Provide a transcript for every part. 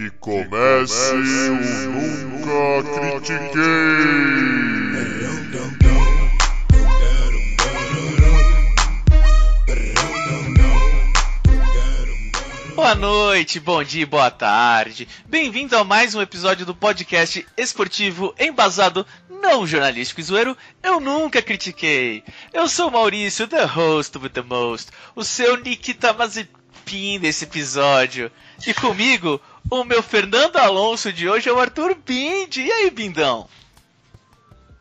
Que comece o Nunca Critiquei! Boa noite, bom dia, boa tarde. Bem-vindo a mais um episódio do podcast esportivo embasado não jornalístico e zoeiro. Eu nunca critiquei. Eu sou Maurício, the host with the most, o seu Nikita Mazepin desse episódio. E comigo, o meu Fernando Alonso de hoje é o Arthur Bindi. E aí, Bindão?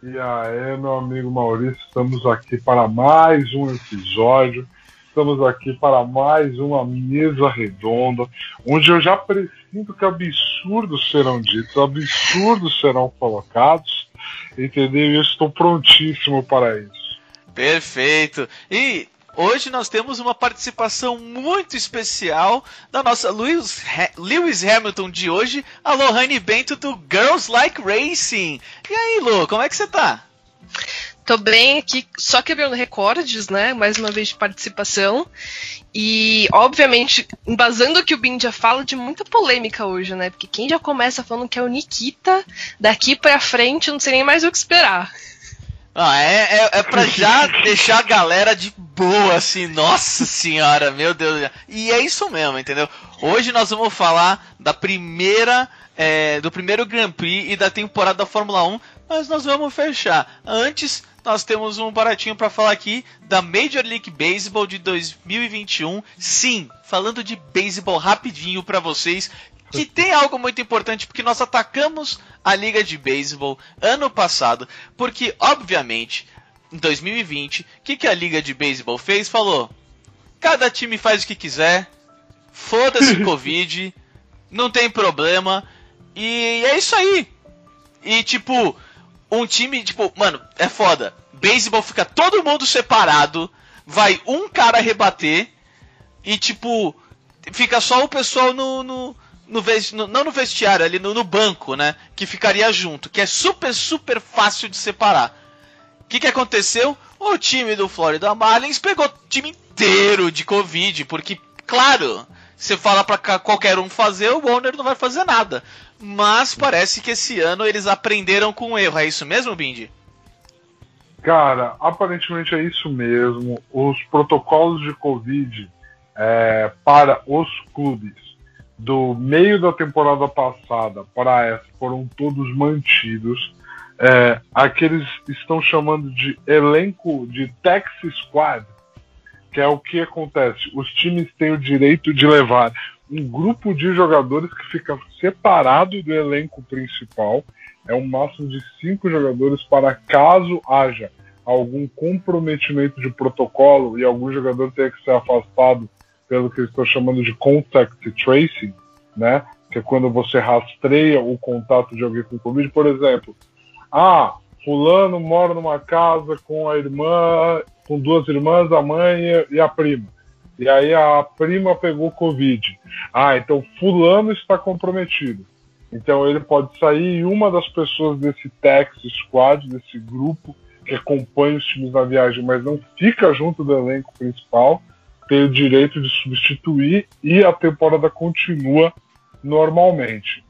E aí, meu amigo Maurício, estamos aqui para mais um episódio. Estamos aqui para mais uma mesa redonda, onde eu já presinto que absurdos serão ditos, absurdos serão colocados, entendeu? E eu estou prontíssimo para isso. Perfeito. E hoje nós temos uma participação muito especial da nossa Lewis, ha Lewis Hamilton de hoje, a Lohane Bento do Girls Like Racing. E aí, Lu, como é que você tá? Tô bem aqui, só quebrando recordes, né? Mais uma vez de participação. E, obviamente, embasando o que o Bin já fala de muita polêmica hoje, né? Porque quem já começa falando que é o Nikita, daqui pra frente não sei nem mais o que esperar. Ah, é, é, é pra já deixar a galera de boa, assim, nossa senhora, meu Deus. E é isso mesmo, entendeu? Hoje nós vamos falar da primeira. É, do primeiro Grand Prix e da temporada da Fórmula 1, mas nós vamos fechar. Antes, nós temos um baratinho para falar aqui da Major League Baseball de 2021. Sim, falando de beisebol rapidinho para vocês, que tem algo muito importante porque nós atacamos a liga de beisebol ano passado, porque obviamente em 2020, o que, que a liga de beisebol fez? Falou: cada time faz o que quiser, foda-se Covid, não tem problema, e é isso aí. E tipo, um time, tipo, mano, é foda. Beisebol fica todo mundo separado, vai um cara rebater e tipo, fica só o pessoal no, no, no, no não no vestiário, ali no, no, banco, né, que ficaria junto, que é super super fácil de separar. O que que aconteceu? O time do Florida Marlins pegou o time inteiro de Covid, porque claro, você fala para qualquer um fazer, o Warner não vai fazer nada. Mas parece que esse ano eles aprenderam com o erro. É isso mesmo, Bindi? Cara, aparentemente é isso mesmo. Os protocolos de Covid é, para os clubes do meio da temporada passada para essa foram todos mantidos. É, aqueles estão chamando de elenco de taxi squad, que é o que acontece. Os times têm o direito de levar um grupo de jogadores que fica separado do elenco principal. É um máximo de cinco jogadores para caso haja algum comprometimento de protocolo e algum jogador tenha que ser afastado pelo que eles estão chamando de contact tracing, né? Que é quando você rastreia o contato de alguém com Covid. Por exemplo, ah, fulano mora numa casa com a irmã, com duas irmãs, a mãe e a prima e aí a prima pegou Covid. Ah, então fulano está comprometido. Então ele pode sair e uma das pessoas desse taxi squad, desse grupo que acompanha os times na viagem, mas não fica junto do elenco principal, tem o direito de substituir e a temporada continua normalmente,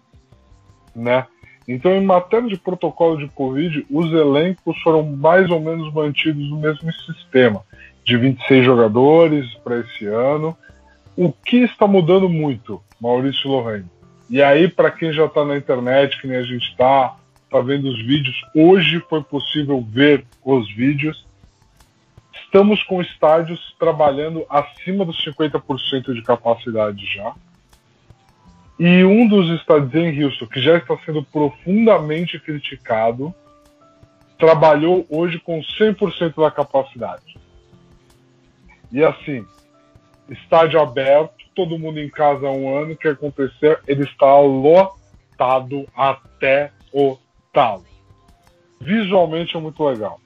né? Então, em matéria de protocolo de Covid, os elencos foram mais ou menos mantidos no mesmo sistema de 26 jogadores para esse ano. O que está mudando muito, Maurício Lorraine? E aí, para quem já está na internet, que nem a gente está, está vendo os vídeos, hoje foi possível ver os vídeos. Estamos com estádios trabalhando acima dos 50% de capacidade já. E um dos estádios em Houston, que já está sendo profundamente criticado, trabalhou hoje com 100% da capacidade. E assim, estádio aberto, todo mundo em casa há um ano, o que aconteceu? Ele está lotado até o talo. Visualmente é muito legal.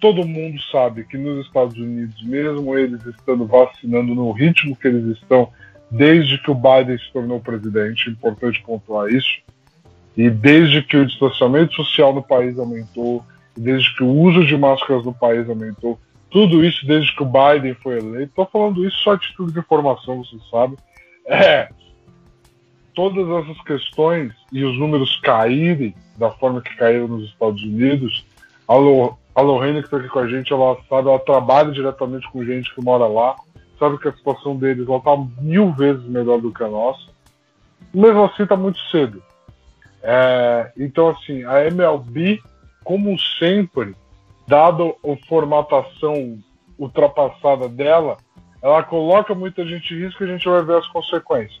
Todo mundo sabe que nos Estados Unidos, mesmo eles estando vacinando no ritmo que eles estão, desde que o Biden se tornou presidente, importante pontuar isso, e desde que o distanciamento social no país aumentou, desde que o uso de máscaras no país aumentou, tudo isso desde que o Biden foi eleito. Estou falando isso só a título de informação, você sabe. É. todas essas questões e os números caírem da forma que caíram nos Estados Unidos, a, Lo, a Lorraine que está aqui com a gente, ela sabe, ela trabalha diretamente com gente que mora lá, sabe que a situação deles está mil vezes melhor do que a nossa. Mesmo assim, está muito cedo. É, então, assim, a MLB, como sempre, dado a formatação ultrapassada dela, ela coloca muita gente em risco e a gente vai ver as consequências.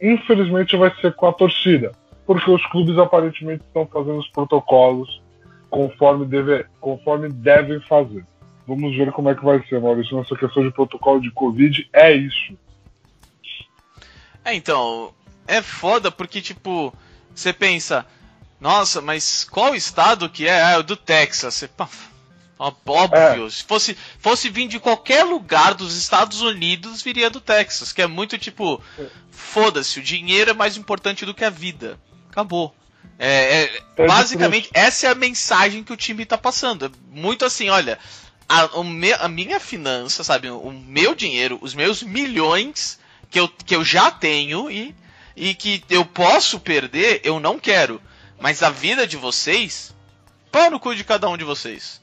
Infelizmente vai ser com a torcida, porque os clubes aparentemente estão fazendo os protocolos conforme, deve, conforme devem fazer. Vamos ver como é que vai ser, Maurício, nessa questão de protocolo de Covid. É isso. É, então, é foda porque, tipo, você pensa, nossa, mas qual estado que é? Ah, é o do Texas. Você, óbvio, é. se fosse, fosse vir de qualquer lugar dos Estados Unidos, viria do Texas, que é muito tipo, foda-se, o dinheiro é mais importante do que a vida. Acabou. É, é, basicamente, essa é a mensagem que o time tá passando. É muito assim, olha, a, me, a minha finança, sabe, o meu dinheiro, os meus milhões que eu, que eu já tenho e e que eu posso perder, eu não quero. Mas a vida de vocês, pau no cu de cada um de vocês.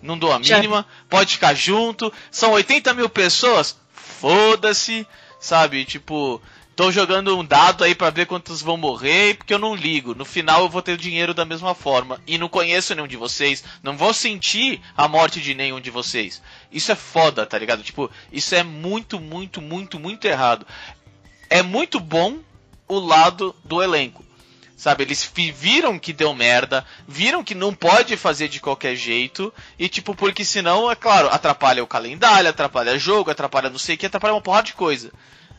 Não dou a mínima, pode ficar junto. São 80 mil pessoas, foda-se, sabe? Tipo, tô jogando um dado aí para ver quantos vão morrer, porque eu não ligo. No final eu vou ter o dinheiro da mesma forma. E não conheço nenhum de vocês, não vou sentir a morte de nenhum de vocês. Isso é foda, tá ligado? Tipo, isso é muito, muito, muito, muito errado. É muito bom o lado do elenco. Sabe, eles viram que deu merda, viram que não pode fazer de qualquer jeito, e tipo, porque senão, é claro, atrapalha o calendário, atrapalha jogo, atrapalha não sei o que, atrapalha uma porrada de coisa.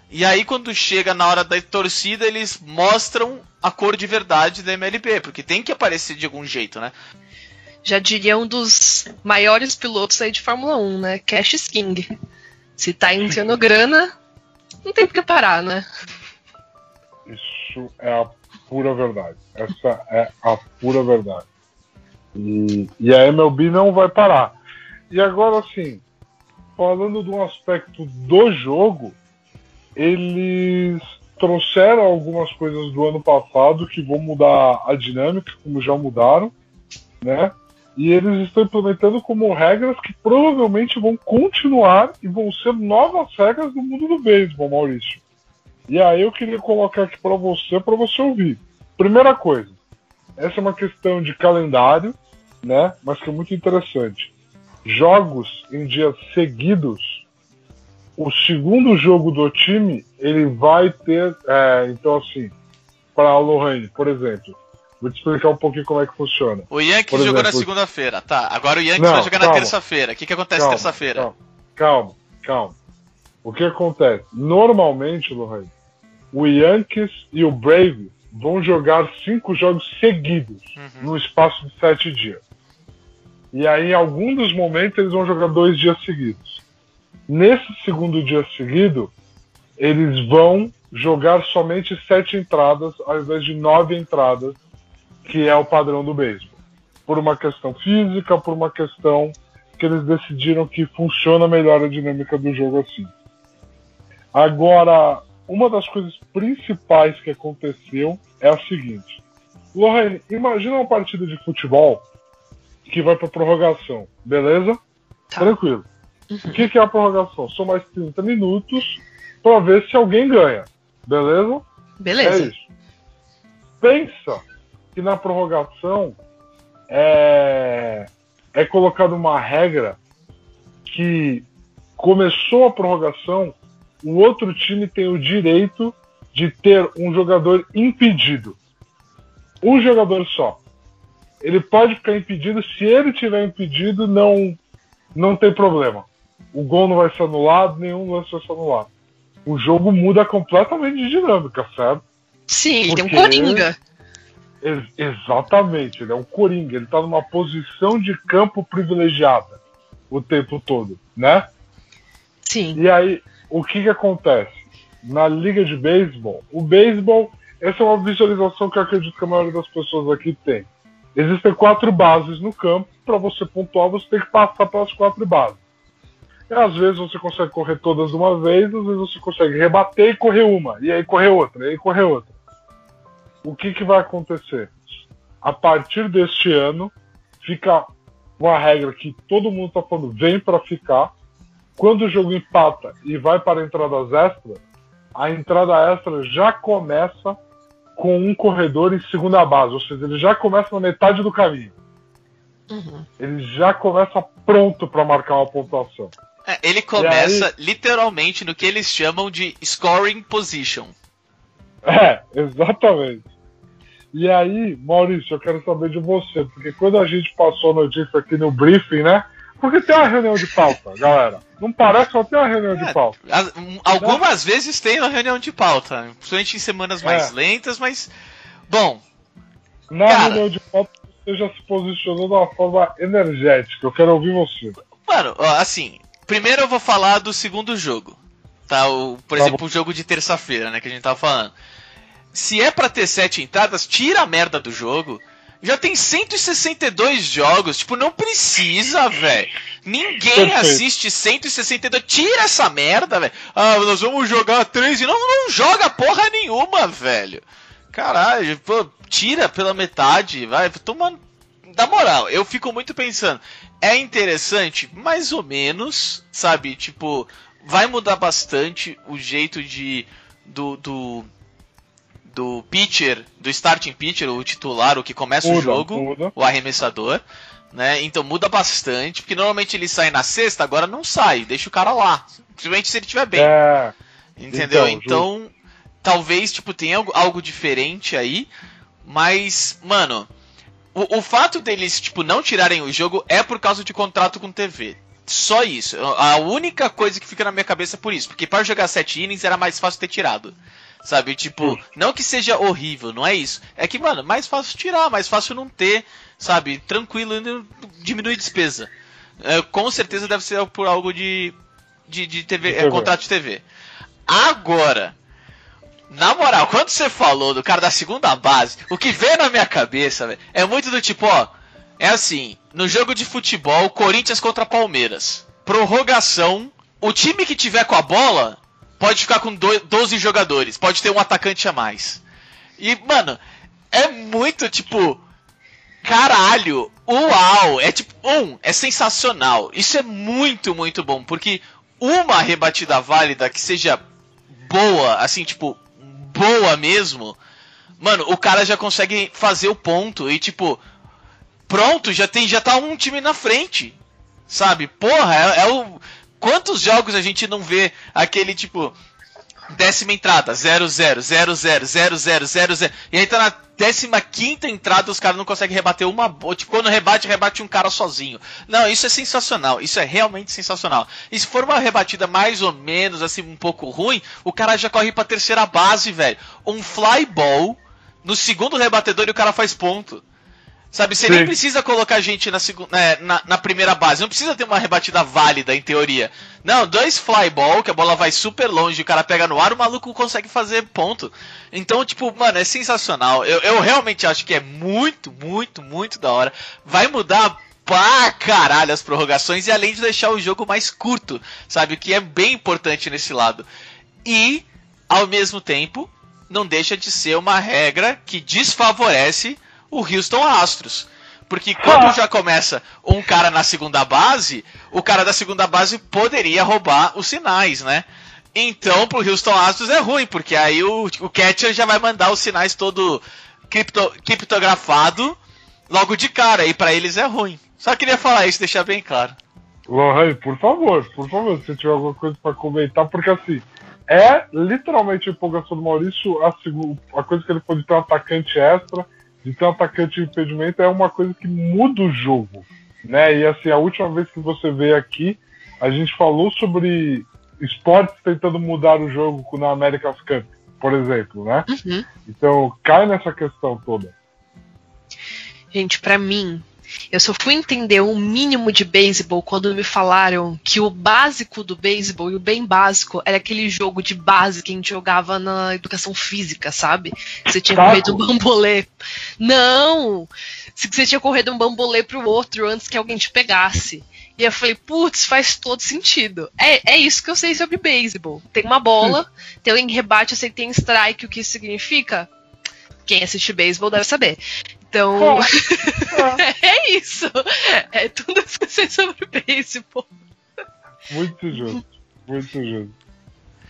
E aí, quando chega na hora da torcida, eles mostram a cor de verdade da MLB, porque tem que aparecer de algum jeito, né? Já diria um dos maiores pilotos aí de Fórmula 1, né? Cash King. Se tá entrando grana, não tem por que parar, né? Isso é a pura verdade. Essa é a pura verdade. E, e a MLB não vai parar. E agora, assim, falando de um aspecto do jogo, eles trouxeram algumas coisas do ano passado que vão mudar a dinâmica, como já mudaram, né? E eles estão implementando como regras que provavelmente vão continuar e vão ser novas regras no mundo do beisebol, Maurício. E aí eu queria colocar aqui para você, para você ouvir. Primeira coisa, essa é uma questão de calendário, né? Mas que é muito interessante. Jogos em dias seguidos, o segundo jogo do time ele vai ter, é, então assim, para a Lohane, por exemplo, Vou te explicar um pouquinho como é que funciona. O Yankees exemplo, jogou na segunda-feira, tá. Agora o Yankees não, vai jogar calma, na terça-feira. O que, que acontece terça-feira? Calma, calma, calma. O que acontece? Normalmente, Lohane, o Yankees e o Brave vão jogar cinco jogos seguidos uhum. no espaço de sete dias. E aí, em algum dos momentos, eles vão jogar dois dias seguidos. Nesse segundo dia seguido, eles vão jogar somente sete entradas ao invés de nove entradas, que é o padrão do beisebol. Por uma questão física, por uma questão que eles decidiram que funciona melhor a dinâmica do jogo assim. Agora, uma das coisas principais que aconteceu é a seguinte. Lorraine, imagina uma partida de futebol que vai para prorrogação, beleza? Tá. Tranquilo. O que, que é a prorrogação? São mais 30 minutos para ver se alguém ganha, beleza? Beleza. É isso. Pensa que na prorrogação é, é colocada uma regra que começou a prorrogação o outro time tem o direito de ter um jogador impedido. Um jogador só. Ele pode ficar impedido, se ele tiver impedido, não, não tem problema. O gol não vai ser anulado, nenhum lance vai ser anulado. O jogo muda completamente de dinâmica, certo? Sim, Porque ele é um coringa. Ele, exatamente, ele é um coringa. Ele está numa posição de campo privilegiada o tempo todo, né? Sim. E aí, o que, que acontece? Na liga de beisebol, o beisebol, essa é uma visualização que eu acredito que a maioria das pessoas aqui tem. Existem quatro bases no campo, para você pontuar, você tem que passar pelas quatro bases. Às vezes você consegue correr todas de uma vez, às vezes você consegue rebater e correr uma, e aí correr outra, e aí correr outra. o que, que vai acontecer? A partir deste ano, fica uma regra que todo mundo está falando, vem para ficar. Quando o jogo empata e vai para entradas extras, a entrada extra já começa com um corredor em segunda base, ou seja, ele já começa na metade do caminho. Uhum. Ele já começa pronto para marcar uma pontuação. É, ele começa aí... literalmente no que eles chamam de scoring position. É, exatamente. E aí, Maurício, eu quero saber de você, porque quando a gente passou a notícia aqui no briefing, né? Porque tem uma reunião de pauta, galera. Não parece, só tem uma reunião é, de pauta. As, algumas né? vezes tem uma reunião de pauta, principalmente em semanas mais é. lentas, mas. Bom. Na cara, reunião de pauta, você já se posicionou de uma forma energética. Eu quero ouvir você. Mano, assim, primeiro eu vou falar do segundo jogo. Tá? O, por tá exemplo, bom. o jogo de terça-feira, né? Que a gente tava falando. Se é para ter sete entradas, tira a merda do jogo. Já tem 162 jogos, tipo, não precisa, velho. Ninguém assiste 162. Tira essa merda, velho. Ah, nós vamos jogar 3 e não, não joga porra nenhuma, velho. Caralho, pô, tira pela metade, vai, tomando. Da moral, eu fico muito pensando. É interessante, mais ou menos, sabe? Tipo, vai mudar bastante o jeito de. do, do do pitcher, do starting pitcher, o titular, o que começa muda, o jogo, muda. o arremessador, né? Então muda bastante, porque normalmente ele sai na sexta, agora não sai, deixa o cara lá. Principalmente se ele estiver bem. É. Entendeu? Então, então talvez, tipo, tenha algo, algo diferente aí, mas, mano, o, o fato deles, tipo, não tirarem o jogo é por causa de contrato com TV. Só isso. A única coisa que fica na minha cabeça é por isso. Porque para jogar sete innings era mais fácil ter tirado. Sabe? Tipo, hum. não que seja horrível, não é isso. É que, mano, mais fácil tirar, mais fácil não ter, sabe? Tranquilo, diminui despesa. É, com certeza deve ser por algo de, de, de TV, é, contrato de TV. Agora, na moral, quando você falou do cara da segunda base, o que veio na minha cabeça, véio, é muito do tipo, ó. É assim, no jogo de futebol, Corinthians contra Palmeiras. Prorrogação, o time que tiver com a bola pode ficar com 12 jogadores, pode ter um atacante a mais. E, mano, é muito tipo. Caralho, uau! É tipo, um, é sensacional. Isso é muito, muito bom, porque uma rebatida válida que seja boa, assim, tipo, boa mesmo, mano, o cara já consegue fazer o ponto e, tipo, pronto, já tem, já tá um time na frente. Sabe? Porra, é, é o. Quantos jogos a gente não vê aquele tipo. Décima entrada, 0, 0, 0, 0, 0, 0, 0, 0. E aí tá na décima quinta entrada, os caras não conseguem rebater uma. Tipo, quando rebate, rebate um cara sozinho. Não, isso é sensacional. Isso é realmente sensacional. E se for uma rebatida mais ou menos, assim, um pouco ruim, o cara já corre pra terceira base, velho. Um fly ball no segundo rebatedor e o cara faz ponto. Sabe, você Sim. nem precisa colocar gente na, segunda, né, na, na, primeira base, não precisa ter uma rebatida válida em teoria. Não, dois fly ball, que a bola vai super longe, o cara pega no ar, o maluco consegue fazer ponto. Então, tipo, mano, é sensacional. Eu, eu realmente acho que é muito, muito, muito da hora. Vai mudar pra caralho as prorrogações e além de deixar o jogo mais curto, sabe? O que é bem importante nesse lado. E, ao mesmo tempo, não deixa de ser uma regra que desfavorece o Houston Astros. Porque quando já começa um cara na segunda base, o cara da segunda base poderia roubar os sinais, né? Então, pro Houston Astros é ruim, porque aí o, o catcher já vai mandar os sinais todo cripto, criptografado logo de cara, e para eles é ruim. Só queria falar isso, deixar bem claro. Lohan, por favor, por favor, se tiver alguma coisa para comentar, porque assim, é literalmente a empolgação do Maurício, a, a coisa que ele pode ter um atacante extra, de ter um atacante de impedimento é uma coisa que muda o jogo. Né? E assim, a última vez que você veio aqui, a gente falou sobre esportes tentando mudar o jogo na America's Cup, por exemplo, né? Uhum. Então cai nessa questão toda. Gente, para mim, eu só fui entender o um mínimo de beisebol quando me falaram que o básico do beisebol e o bem básico era aquele jogo de base que a gente jogava na educação física, sabe? Você tinha Taco. corrido um bambolê. Não! Você tinha corrido um bambolê pro outro antes que alguém te pegasse. E eu falei, putz, faz todo sentido. É, é isso que eu sei sobre beisebol. Tem uma bola, tem alguém que rebate, eu sei que tem strike, o que isso significa? Quem assiste beisebol deve saber. Então, é isso. É tudo que eu sei sobre beisebol. Muito justo, muito justo.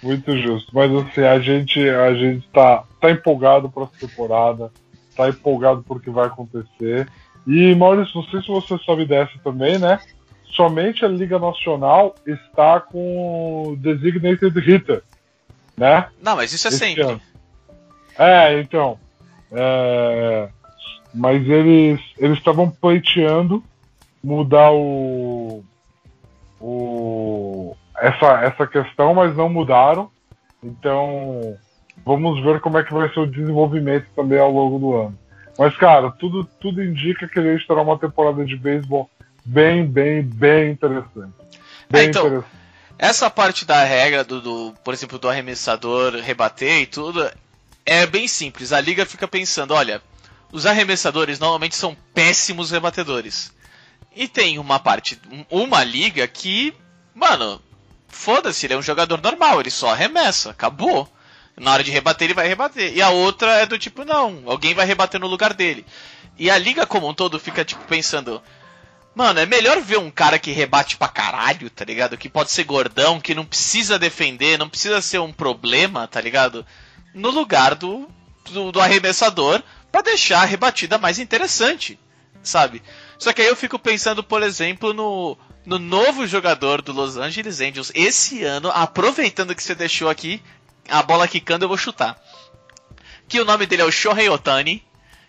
Muito justo. Mas assim, a gente, a gente tá, tá empolgado para essa temporada, tá empolgado por o que vai acontecer. E Maurício, não sei se você sabe dessa também, né? Somente a Liga Nacional está com o Designated Hitter, né? Não, mas isso é Esse sempre. ano. É, então. é, Mas eles eles estavam pleiteando mudar o, o essa, essa questão, mas não mudaram. Então vamos ver como é que vai ser o desenvolvimento também ao longo do ano. Mas, cara, tudo, tudo indica que gente terá uma temporada de beisebol bem, bem, bem interessante. Bem É, então, interessante. Essa parte da regra do, do, por exemplo, do arremessador rebater e tudo, é bem simples. A liga fica pensando, olha, os arremessadores normalmente são péssimos rebatedores. E tem uma parte, um- uma liga que, mano, foda-se, ele é um jogador normal, ele só arremessa, acabou. Na hora de rebater, ele vai rebater. E a outra é do tipo, não, alguém vai rebater no lugar dele. E a liga como um todo fica, tipo, pensando, Mano, é melhor ver um cara que rebate pra caralho, tá ligado? Que pode ser gordão, que não precisa defender, não precisa ser um problema, tá ligado? No lugar do, do, do arremessador, pra deixar a rebatida mais interessante, sabe? Só que aí eu fico pensando, por exemplo, no, no novo jogador do Los Angeles Angels esse ano, aproveitando que você deixou aqui a bola quicando, eu vou chutar. Que o nome dele é o Shohei Otani,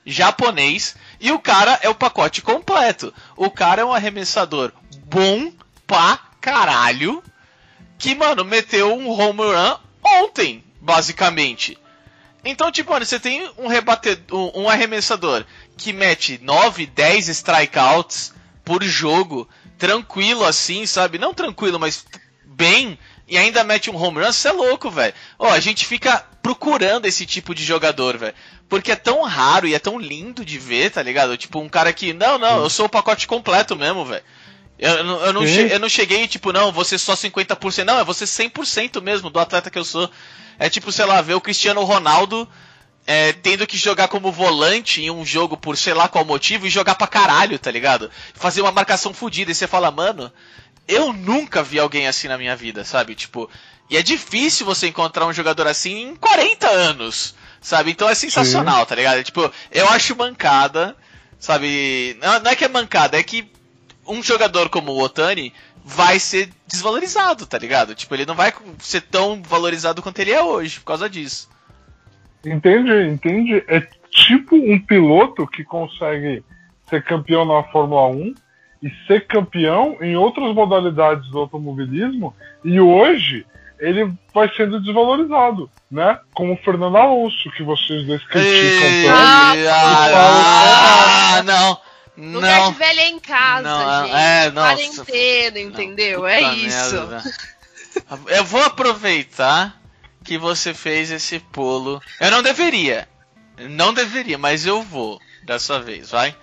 japonês, e o cara é o pacote completo. O cara é um arremessador bom pra caralho, que, mano, meteu um home run ontem, basicamente. Então, tipo, mano, você tem um, rebatedor, um arremessador que mete 9, 10 strikeouts por jogo, tranquilo assim, sabe? Não tranquilo, mas bem, e ainda mete um home run, você é louco, velho. Ó, a gente fica procurando esse tipo de jogador, velho. Porque é tão raro e é tão lindo de ver, tá ligado? Tipo, um cara que, não, não, eu sou o pacote completo mesmo, velho. Eu, não- eu, não Sim. che- eu não cheguei, tipo, não, você só 50%. Não, é você 100% mesmo do atleta que eu sou. É tipo, sei lá, ver o Cristiano Ronaldo é, tendo que jogar como volante em um jogo por sei lá qual motivo e jogar pra caralho, tá ligado? Fazer uma marcação fodida e você fala, mano, eu nunca vi alguém assim na minha vida, sabe? Tipo, e é difícil você encontrar um jogador assim em 40 anos, sabe? Então é sensacional, tá ligado? Tipo, eu acho mancada, sabe? Não, não é que é mancada, é que um jogador como o Otani vai ser desvalorizado, tá ligado? Tipo, ele não vai ser tão valorizado quanto ele é hoje por causa disso. Entende? Entende? É tipo um piloto que consegue ser campeão na Fórmula 1 e ser campeão em outras modalidades do automobilismo e hoje ele vai sendo desvalorizado, né? Como o Fernando Alonso, que vocês dois criticam tanto. ah, ah, não. Lugar Não. de velha é em casa, Não, gente. é, nossa. Quarentena, entendeu? é Puta isso. merda. Eu vou aproveitar que você fez esse pulo. Eu não deveria. Não deveria, mas eu vou dessa vez, vai.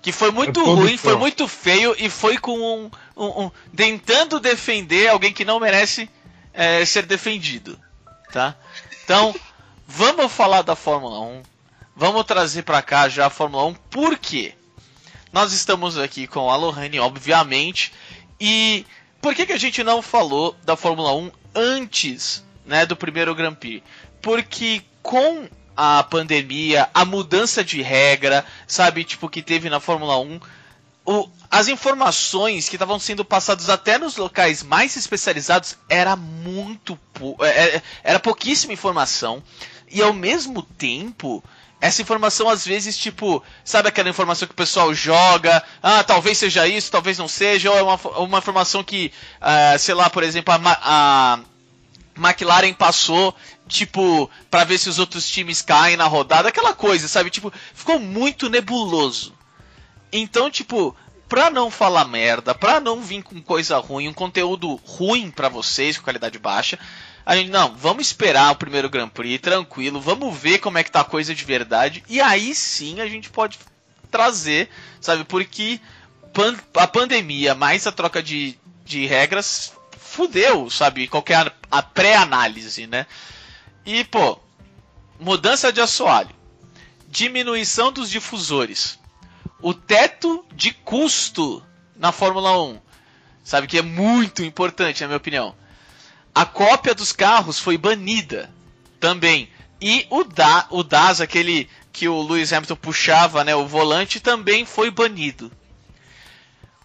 Que foi muito ruim, foi muito feio e foi com um, um- um- tentando defender alguém que não merece é, ser defendido, tá? Então, vamos falar da Fórmula 1. Vamos trazer pra cá já a Fórmula 1. Por quê? Nós estamos aqui com a Lohane, obviamente. E por que, que a gente não falou da Fórmula 1 antes né, do primeiro Grand Prix? Porque com a pandemia, a mudança de regra, sabe, tipo, que teve na Fórmula 1, o- as informações que estavam sendo passadas até nos locais mais especializados era muito pou- é- é- era pouquíssima informação e ao mesmo tempo essa informação às vezes tipo sabe aquela informação que o pessoal joga ah talvez seja isso talvez não seja ou é uma, uma informação que ah, sei lá por exemplo a, a McLaren passou, tipo, pra ver se os outros times caem na rodada, aquela coisa, sabe? Tipo, ficou muito nebuloso. Então, tipo, pra não falar merda, pra não vir com coisa ruim, um conteúdo ruim pra vocês, com qualidade baixa, a gente, não, vamos esperar o primeiro Grand Prix, tranquilo, vamos ver como é que tá a coisa de verdade, e aí sim a gente pode trazer, sabe? Porque pan- a pandemia mais a troca de, de regras fudeu, sabe? Qualquer a pré-análise, né? E, pô, mudança de assoalho. diminuição dos difusores, o teto de custo na Fórmula 1, sabe que é muito importante na minha opinião. A cópia dos carros foi banida também. E o, da, o DAS, aquele que o Lewis Hamilton puxava, né, o volante, também foi banido.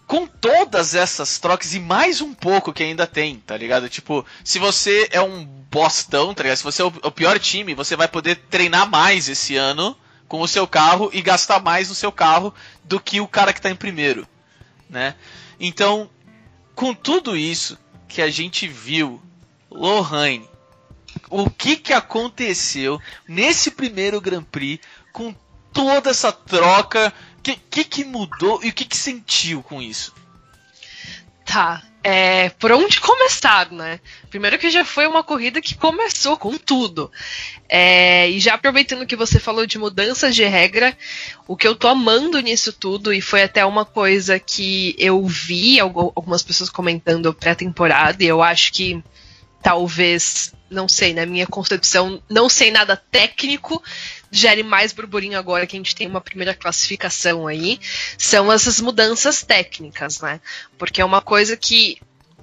Com todas essas trocas e mais um pouco que ainda tem, tá ligado? Tipo, se você é um bostão, tá ligado? Se você é o pior time, você vai poder treinar mais esse ano com o seu carro e gastar mais no seu carro do que o cara que está em primeiro, né? Então, com tudo isso que a gente viu, Lohane, o que que aconteceu nesse primeiro Grand Prix com toda essa troca? O que, que, que mudou e o que, que sentiu com isso? Tá, é, por onde começar, né? Primeiro que já foi uma corrida que começou com tudo. É, e já aproveitando que você falou de mudanças de regra, o que eu tô amando nisso tudo, e foi até uma coisa que eu vi algumas pessoas comentando pré-temporada, e eu acho que talvez, não sei, na minha concepção, não sei nada técnico, gere mais burburinho agora que a gente tem uma primeira classificação aí, são essas mudanças técnicas, né? Porque é uma coisa que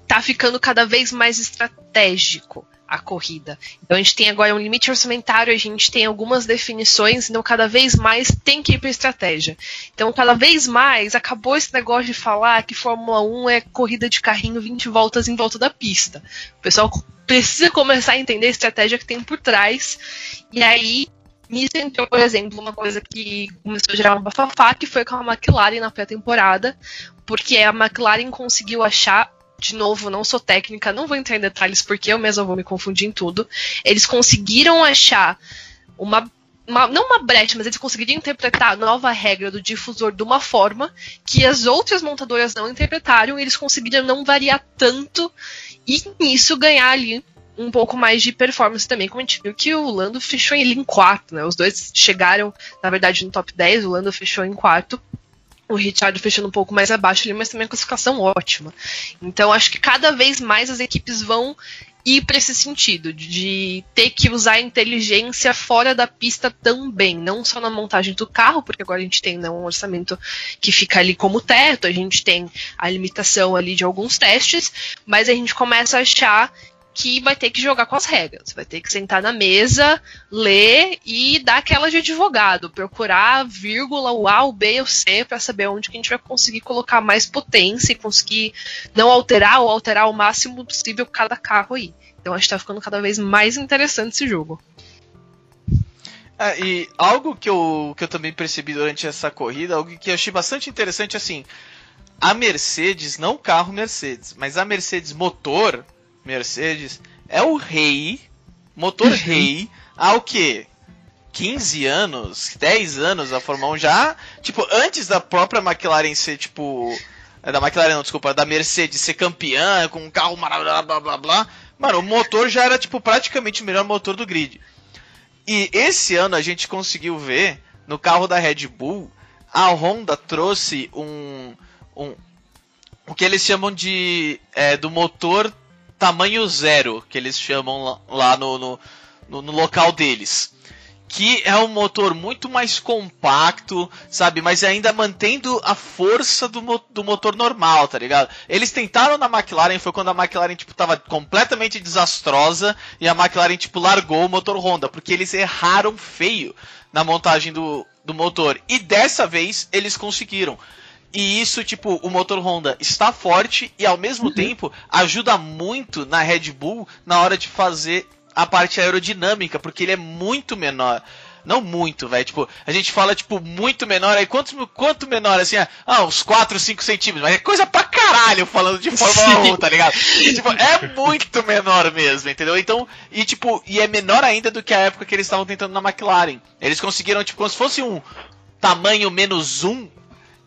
tá ficando cada vez mais estratégico a corrida. Então a gente tem agora um limite orçamentário, a gente tem algumas definições, então cada vez mais tem que ir para estratégia. Então cada vez mais acabou esse negócio de falar que Fórmula 1 é corrida de carrinho 20 voltas em volta da pista. O pessoal precisa começar a entender a estratégia que tem por trás. E aí Nisso entrou, por exemplo, uma coisa que começou a gerar um bafafá, que foi com a McLaren na pré-temporada, porque a McLaren conseguiu achar, de novo, não sou técnica, não vou entrar em detalhes porque eu mesma vou me confundir em tudo. Eles conseguiram achar uma uma, não uma brecha, mas eles conseguiram interpretar a nova regra do difusor de uma forma que as outras montadoras não interpretaram e eles conseguiram não variar tanto e nisso ganhar ali um pouco mais de performance também, como a gente viu que o Lando fechou ele em quarto, né? Os dois chegaram, na verdade, no top 10, o Lando fechou em quarto. O Richard fechando um pouco mais abaixo ali, mas também a classificação ótima. Então acho que cada vez mais as equipes vão ir para esse sentido, de ter que usar a inteligência fora da pista também, não só na montagem do carro, porque agora a gente tem né, um orçamento que fica ali como teto, a gente tem a limitação ali de alguns testes, mas a gente começa a achar que vai ter que jogar com as regras. Vai ter que sentar na mesa, ler e dar aquela de advogado, procurar vírgula, o A, o B e o C para saber onde que a gente vai conseguir colocar mais potência e conseguir não alterar ou alterar o máximo possível cada carro aí. Então acho que tá ficando cada vez mais interessante esse jogo. É, e algo que eu, que eu também percebi durante essa corrida, algo que eu achei bastante interessante, assim, a Mercedes, não o carro Mercedes, mas a Mercedes motor, Mercedes é o rei, motor uhum. rei, há o quê? 15 anos, 10 anos a Fórmula 1 já, tipo, antes da própria McLaren ser, tipo, é, da McLaren não, desculpa, da Mercedes ser campeã, com um carro maravilhoso, blá blá blá, mano, o motor já era, tipo, praticamente o melhor motor do grid. E esse ano a gente conseguiu ver, no carro da Red Bull, a Honda trouxe um, um o que eles chamam de, é, do motor tamanho zero, que eles chamam lá no, no, no, no local deles que é um motor muito mais compacto, sabe? Mas ainda mantendo a força do, do motor normal, tá ligado? Eles tentaram na McLaren, foi quando a McLaren, tipo, tava completamente desastrosa e a McLaren, tipo, largou o motor Honda, porque eles erraram feio na montagem do, do motor. E dessa vez eles conseguiram. E isso, tipo, o motor Honda está forte e ao mesmo uhum. tempo ajuda muito na Red Bull na hora de fazer a parte aerodinâmica, porque ele é muito menor. Não muito, velho. Tipo, a gente fala, tipo, muito menor. Aí quanto, quanto menor, assim? Ah, uns 4, 5 centímetros. Mas é coisa pra caralho falando de Fórmula 1, tá ligado? E, tipo, é muito menor mesmo, entendeu? Então, e tipo, e é menor ainda do que a época que eles estavam tentando na McLaren. Eles conseguiram, tipo, como se fosse um tamanho menos um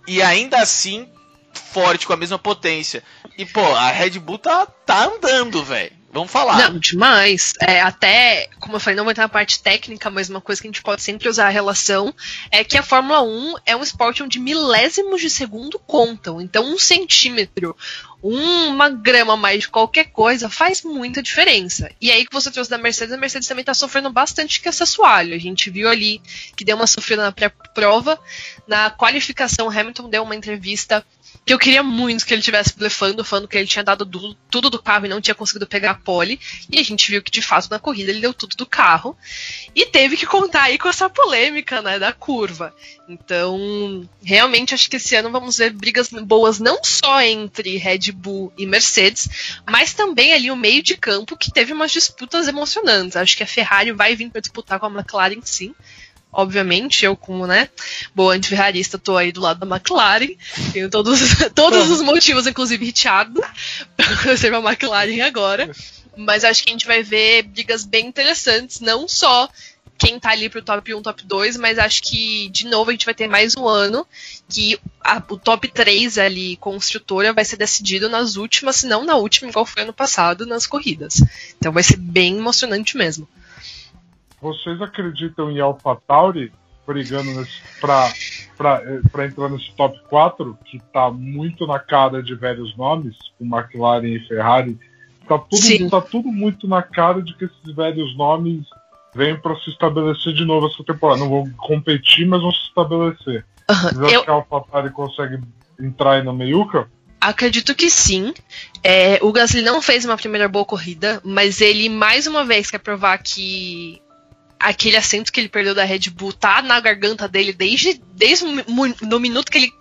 e ainda assim forte, com a mesma potência. E, pô, a Red Bull tá, tá andando, velho. Vamos falar. Não, demais. É, até, como eu falei, não vai entrar na parte técnica, mas uma coisa que a gente pode sempre usar a relação é que a Fórmula 1 é um esporte onde milésimos de segundo contam. Então, um centímetro uma grama mais de qualquer coisa faz muita diferença. E aí que você trouxe da Mercedes, a Mercedes também está sofrendo bastante com esse assoalho. A gente viu ali que deu uma sofrida na pré-prova. Na qualificação, Hamilton deu uma entrevista que eu queria muito que ele tivesse blefando, falando que ele tinha dado do, tudo do carro e não tinha conseguido pegar a pole. E a gente viu que, de fato, na corrida ele deu tudo do carro. E teve que contar aí com essa polêmica, né, da curva. Então, realmente, acho que esse ano vamos ver brigas boas não só entre Red Bull e Mercedes, mas também ali o meio de campo, que teve umas disputas emocionantes. Acho que a Ferrari vai vir para disputar com a McLaren, sim obviamente, eu como, né, boa anti-ferrarista, tô aí do lado da McLaren, tenho todos, todos os motivos, inclusive Richard, pra ser uma McLaren agora, mas acho que a gente vai ver brigas bem interessantes, não só quem tá ali pro top 1, top 2, mas acho que, de novo, a gente vai ter mais um ano que a, o top 3 ali, construtora, vai ser decidido nas últimas, se não na última, igual foi ano passado, nas corridas. Então vai ser bem emocionante mesmo. Vocês acreditam em AlphaTauri brigando para para entrar nesse top 4, que está muito na cara de velhos nomes, com McLaren e Ferrari? Está tudo, tá tudo muito na cara de que esses velhos nomes vêm para se estabelecer de novo essa temporada. Não vão competir, mas vão se estabelecer. Uhum. Vocês Eu... que a AlphaTauri consegue entrar aí na meiuca? Acredito que sim. É, o Gasly não fez uma primeira boa corrida, mas ele mais uma vez quer provar que aquele assento que ele perdeu da Red Bull tá na garganta dele desde, desde no minuto que ele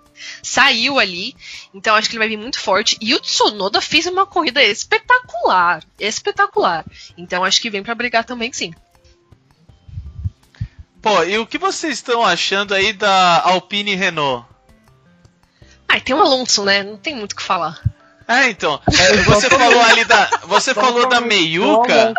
saiu ali. Então acho que ele vai vir muito forte. E o Tsunoda fez uma corrida espetacular. Espetacular. Então acho que vem para brigar também sim. Pô, e o que vocês estão achando aí da Alpine Renault? Ah, tem o Alonso, né? Não tem muito o que falar. É, então. É, você falou ali da. Você falou da meiuca.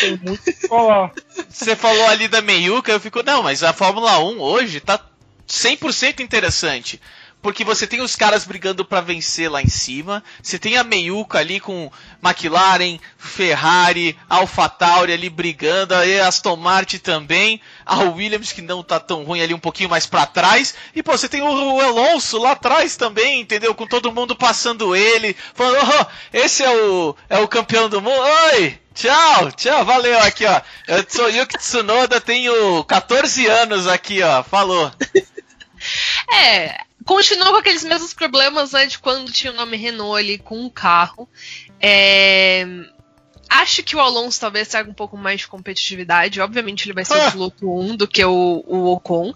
Tem muito que falar. Você falou ali da meiuca, eu fico, não, mas a Fórmula 1 hoje tá 100% interessante porque você tem os caras brigando para vencer lá em cima, você tem a meiuca ali com McLaren, Ferrari, AlphaTauri ali brigando, aí Aston Martin também, a Williams que não tá tão ruim ali um pouquinho mais para trás, e pô, você tem o Alonso lá atrás também, entendeu? Com todo mundo passando ele, falando, oh, esse é o, é o campeão do mundo, oi! Tchau, tchau, valeu aqui, ó. Eu sou Yuki Tsunoda, tenho 14 anos aqui, ó. Falou. É, continuou com aqueles mesmos problemas né, de quando tinha o nome Renault ali com o carro. É, acho que o Alonso talvez traga um pouco mais de competitividade. Obviamente ele vai ser ah. o piloto 1 do que o, o Ocon.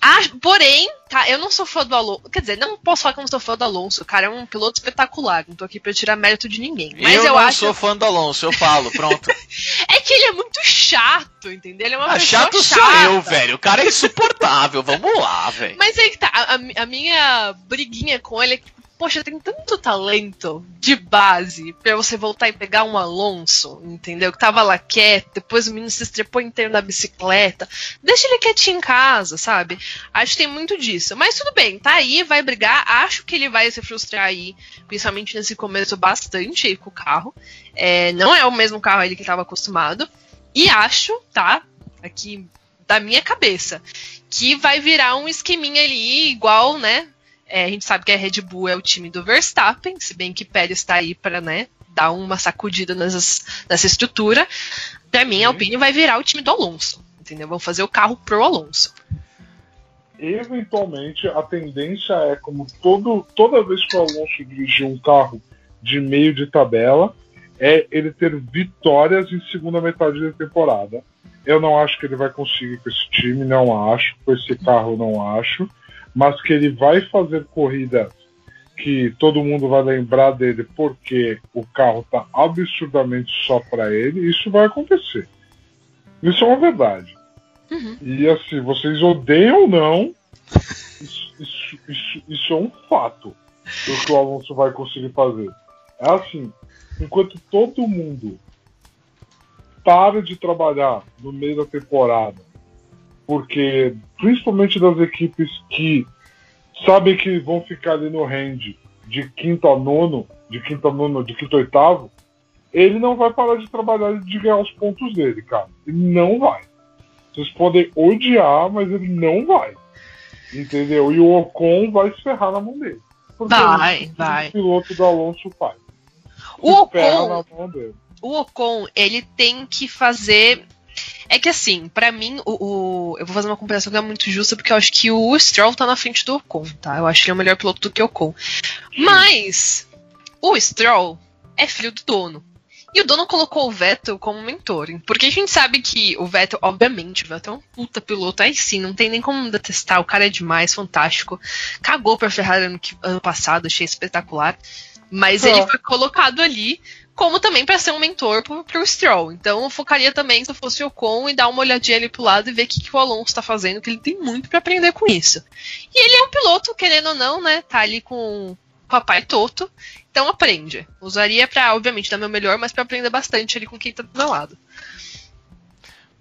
Ah, porém, tá, eu não sou fã do Alonso. Quer dizer, não posso falar que eu não sou fã do Alonso. O cara é um piloto espetacular. Não tô aqui pra tirar mérito de ninguém. Mas eu, eu não acho... sou fã do Alonso, eu falo, pronto. é que ele é muito chato, entendeu? Ele é uma ah, pessoa chato chata. sou eu, velho. O cara é insuportável. Vamos lá, velho. Mas aí que tá. A, a, minha briguinha com ele é que poxa, tem tanto talento de base para você voltar e pegar um Alonso, entendeu? Que tava lá quieto, depois o menino se estrepou inteiro na bicicleta. Deixa ele quietinho em casa, sabe? Acho que tem muito disso. Mas tudo bem, tá aí, vai brigar. Acho que ele vai se frustrar aí, principalmente nesse começo, bastante aí com o carro. É, não é o mesmo carro ele que estava acostumado. E acho, tá? Aqui da minha cabeça, que vai virar um esqueminha ali, igual, né? É, a gente sabe que a Red Bull é o time do Verstappen, se bem que Pérez está aí para né, dar uma sacudida nessas, nessa estrutura. Para mim, a Alpine vai virar o time do Alonso. Entendeu? Vão fazer o carro pro Alonso. Eventualmente, a tendência é, como todo, toda vez que o Alonso dirigir um carro de meio de tabela, é ele ter vitórias em segunda metade da temporada. Eu não acho que ele vai conseguir com esse time, não acho. Com esse carro, não acho mas que ele vai fazer corridas que todo mundo vai lembrar dele porque o carro está absurdamente só para ele, isso vai acontecer. Isso é uma verdade. Uhum. E assim, vocês odeiam ou não, isso, isso, isso, isso é um fato do que o Alonso vai conseguir fazer. É assim, enquanto todo mundo para de trabalhar no meio da temporada porque principalmente das equipes que sabem que vão ficar ali no range de quinto a nono, de quinto a nono, de quinto a oitavo, ele não vai parar de trabalhar de ganhar os pontos dele, cara. Ele não vai. Vocês podem odiar, mas ele não vai. Entendeu? E o Ocon vai se ferrar na mão dele. Porque Vai, é vai. O piloto do Alonso faz. O Ocon, na mão dele. o Ocon, ele tem que fazer. É que assim, pra mim, o, o- eu vou fazer uma comparação que é muito justa, porque eu acho que o Stroll tá na frente do Ocon, tá? Eu acho que ele é o melhor piloto do que o Ocon. Mas o Stroll é filho do dono. E o dono colocou o Vettel como mentor. Porque a gente sabe que o Vettel, obviamente, o Vettel é um puta piloto. Aí sim, não tem nem como detestar. O cara é demais, fantástico. Cagou pra Ferrari ano, ano passado, achei espetacular. Mas É. ele foi colocado ali como também pra ser um mentor pro, pro Stroll. Então eu focaria também, se eu fosse o Ocon, e dar uma olhadinha ali pro lado e ver o que, que o Alonso tá fazendo, que ele tem muito pra aprender com isso. E ele é um piloto, querendo ou não, né? Tá ali com o papai Toto. Então aprende. Usaria pra, obviamente, dar meu melhor, mas pra aprender bastante ali com quem tá do meu lado.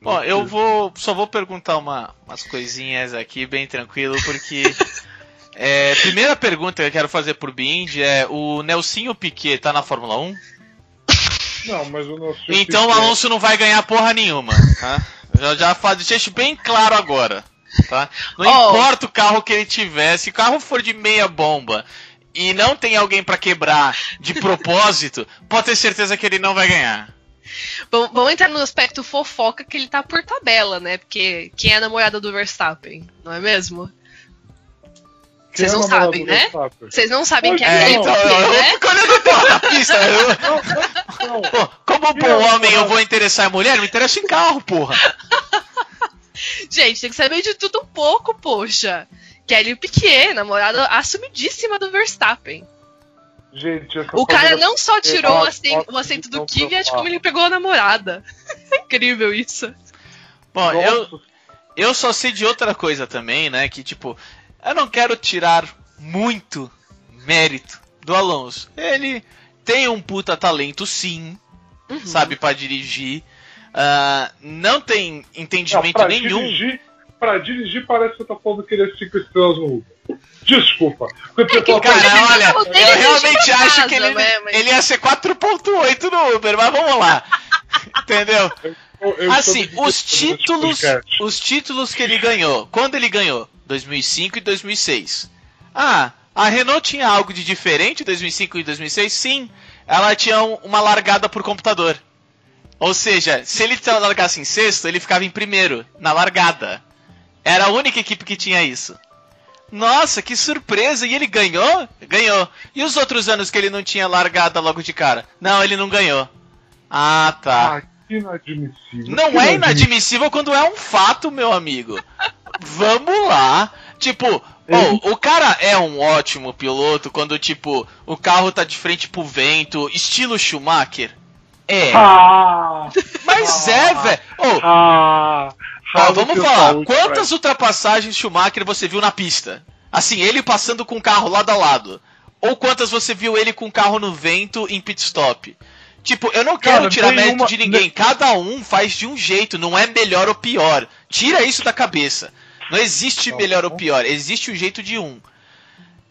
Bom, eu vou. Só vou perguntar uma, umas coisinhas aqui, bem tranquilo, porque. é, primeira pergunta que eu quero fazer pro Bind é: o Nelsinho Piquet tá na Fórmula 1? Não, mas o nosso. Então o Alonso não vai ganhar porra nenhuma, tá? Já, já fa- deixei isso bem claro agora, tá? Não Oh. importa o carro que ele tiver, se o carro for de meia bomba e não tem alguém pra quebrar de propósito, pode ter certeza que ele não vai ganhar. Vamos, vamos entrar no aspecto fofoca que ele tá por tabela, né? Porque quem é a namorada do Verstappen, não é mesmo? Quem é Vocês não sabem, né? Vocês não sabem quem É, é Não, então Felipe eu, eu né? fico olhando porra, pista. eu- Não, Pô, como um bom homem eu vou interessar em mulher? Me interessa em carro, porra. Gente, tem que saber de tudo um pouco, poxa. Kelly Piquet, namorada assumidíssima do Verstappen. gente, O cara não só tirou o assento, do não Kvyat, como ele pegou a namorada. Incrível isso. Bom, eu, eu só sei de outra coisa também, né? Que tipo, eu não quero tirar muito mérito do Alonso. Ele tem um puta talento, sim, Uhum. sabe, pra dirigir. Ah, não tem entendimento pra nenhum. Dirigir, pra dirigir, parece que você tá falando que ele é cinco estrelas no Uber. Desculpa. É que Cara, Ele olha, não eu tem dirigir realmente acho casa, que ele, né, mas- ele ia ser 4.8 no Uber, mas vamos lá. Entendeu? Eu- Assim, os títulos, os títulos que ele ganhou. Quando ele ganhou? 2005 e 2006. Ah, a Renault tinha algo de diferente em 2005 e 2006? Sim. Ela tinha um- uma largada por computador. Ou seja, se ele largasse em sexto, ele ficava em primeiro, na largada. Era a única equipe que tinha isso. Nossa, que surpresa! E ele ganhou? Ganhou. E os outros anos que ele não tinha largada logo de cara? Não, ele não ganhou. Ah, tá. Ah, inadmissível. Não é inadmissível quando é um fato, meu amigo. Vamos lá. Tipo, oh, o cara é um ótimo piloto quando, tipo, o carro tá de frente pro vento, estilo Schumacher. É. Ah! Mas ah, é, velho. Oh, Ah! vamos falar. Quantas ultrapassagens Schumacher você viu na pista? Assim, ele passando com o carro lado a lado. Ou quantas você viu ele com o carro no vento em pit stop? Tipo, eu não quero Cara, tirar mérito nenhuma- de ninguém. Cada um faz de um jeito, não é melhor ou pior. Tira isso da cabeça. Não existe Tá melhor ou pior, existe o jeito de um.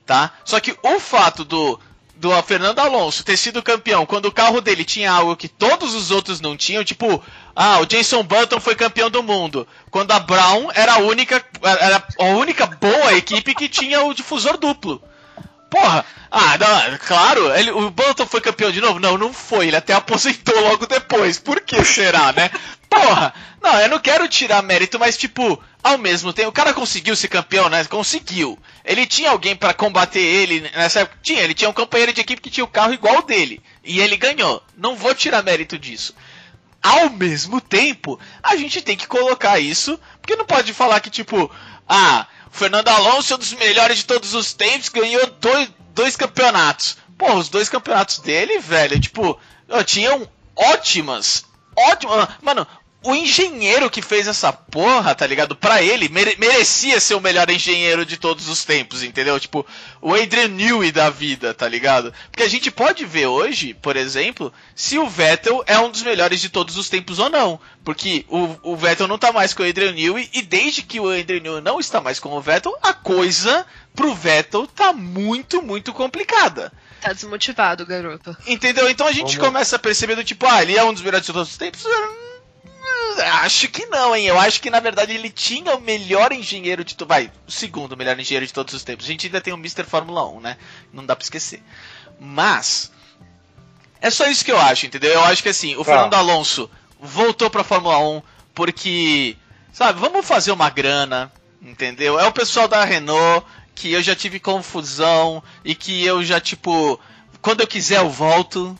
Tá? Só que o fato do do Fernando Alonso ter sido campeão quando o carro dele tinha algo que todos os outros não tinham, tipo, ah, o Jenson Button foi campeão do mundo, quando a Brown era a única era a única boa equipe que tinha o difusor duplo. Porra, ah, não, claro, ele, o Button foi campeão de novo? Não, não foi, ele até aposentou logo depois. Por que será, né? Porra, não, eu não quero tirar mérito, mas tipo, ao mesmo tempo, o cara conseguiu ser campeão, né? Conseguiu. Ele tinha alguém pra combater ele nessa época? Tinha, ele tinha um companheiro de equipe que tinha o carro igual ao dele. E ele ganhou. Não vou tirar mérito disso. Ao mesmo tempo, a gente tem que colocar isso, porque não pode falar que, tipo, ah, Fernando Alonso é um dos melhores de todos os tempos, ganhou dois, dois campeonatos. Pô, os dois campeonatos dele, velho, tipo, tinham ótimas, ótimas. Mano, o engenheiro que fez essa porra, tá ligado? Pra ele, mere- merecia ser o melhor engenheiro de todos os tempos, entendeu? Tipo, o Adrian Newey da vida, tá ligado? Porque a gente pode ver hoje, por exemplo, se o Vettel é um dos melhores de todos os tempos ou não. Porque o, o Vettel não tá mais com o Adrian Newey, e desde que o Adrian Newey não está mais com o Vettel, a coisa pro Vettel tá muito, muito complicada. Tá desmotivado, garoto. Entendeu? Então a gente Vamos- começa a perceber do tipo, ah, ele é um dos melhores de todos os tempos. Acho que não, hein? Eu acho que na verdade ele tinha o melhor engenheiro de. Vai, o segundo melhor engenheiro de todos os tempos. A gente ainda tem o Mr. Fórmula 1, né? Não dá pra esquecer. Mas. É só isso que eu acho, entendeu? Eu acho que assim, o Tá. Fernando Alonso voltou pra Fórmula 1 porque. Sabe, vamos fazer uma grana, entendeu? É o pessoal da Renault que eu já tive confusão e que eu já, tipo. Quando eu quiser eu volto,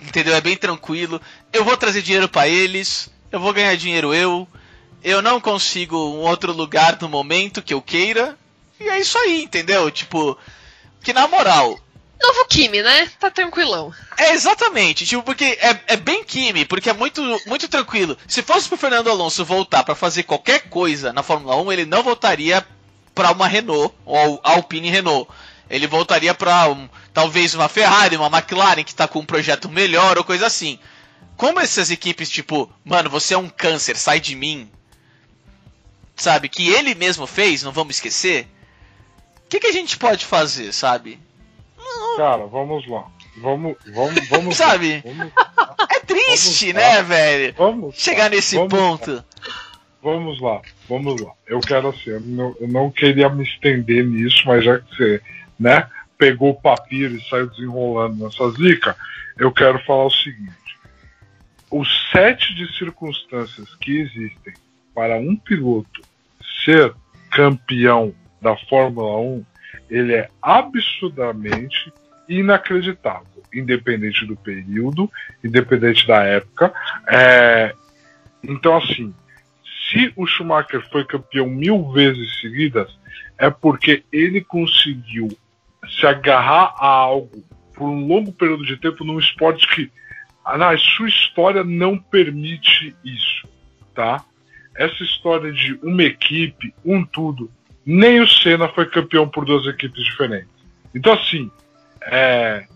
entendeu? É bem tranquilo. Eu vou trazer dinheiro pra eles, eu vou ganhar dinheiro eu. Eu não consigo um outro lugar no momento que eu queira. E é isso aí, entendeu? Tipo, que na moral, Novo Kimi, né? Tá tranquilão. é exatamente, tipo, porque é, é bem Kimi, porque é muito, muito tranquilo. Se fosse pro Fernando Alonso voltar pra fazer qualquer coisa na Fórmula 1, ele não voltaria pra uma Renault, ou Alpine Renault. Ele voltaria pra um, talvez uma Ferrari, uma McLaren que tá com um projeto melhor ou coisa assim. Como essas equipes, tipo, mano, você é um câncer, sai de mim. Sabe, que ele mesmo fez, não vamos esquecer. O que, que a gente pode fazer, sabe? Cara, vamos lá. Vamos, vamos, vamos. Sabe? Vamos, É triste, Vamos né, velho? vamos Chegar lá, nesse vamos ponto. Lá, vamos lá, vamos lá. Eu quero assim, eu não, eu não queria me estender nisso, mas já que você, né, pegou o papiro e saiu desenrolando nessa zica, eu quero falar o seguinte. Os sete de circunstâncias que existem para um piloto ser campeão da Fórmula 1, ele é absurdamente inacreditável, independente do período, independente da época. É, então, assim, se o Schumacher foi campeão mil vezes seguidas, é porque ele conseguiu se agarrar a algo por um longo período de tempo num esporte que ah, não, a sua história não permite isso, tá? Essa história de uma equipe, um tudo, nem o Senna foi campeão por duas equipes diferentes. Então, assim, é,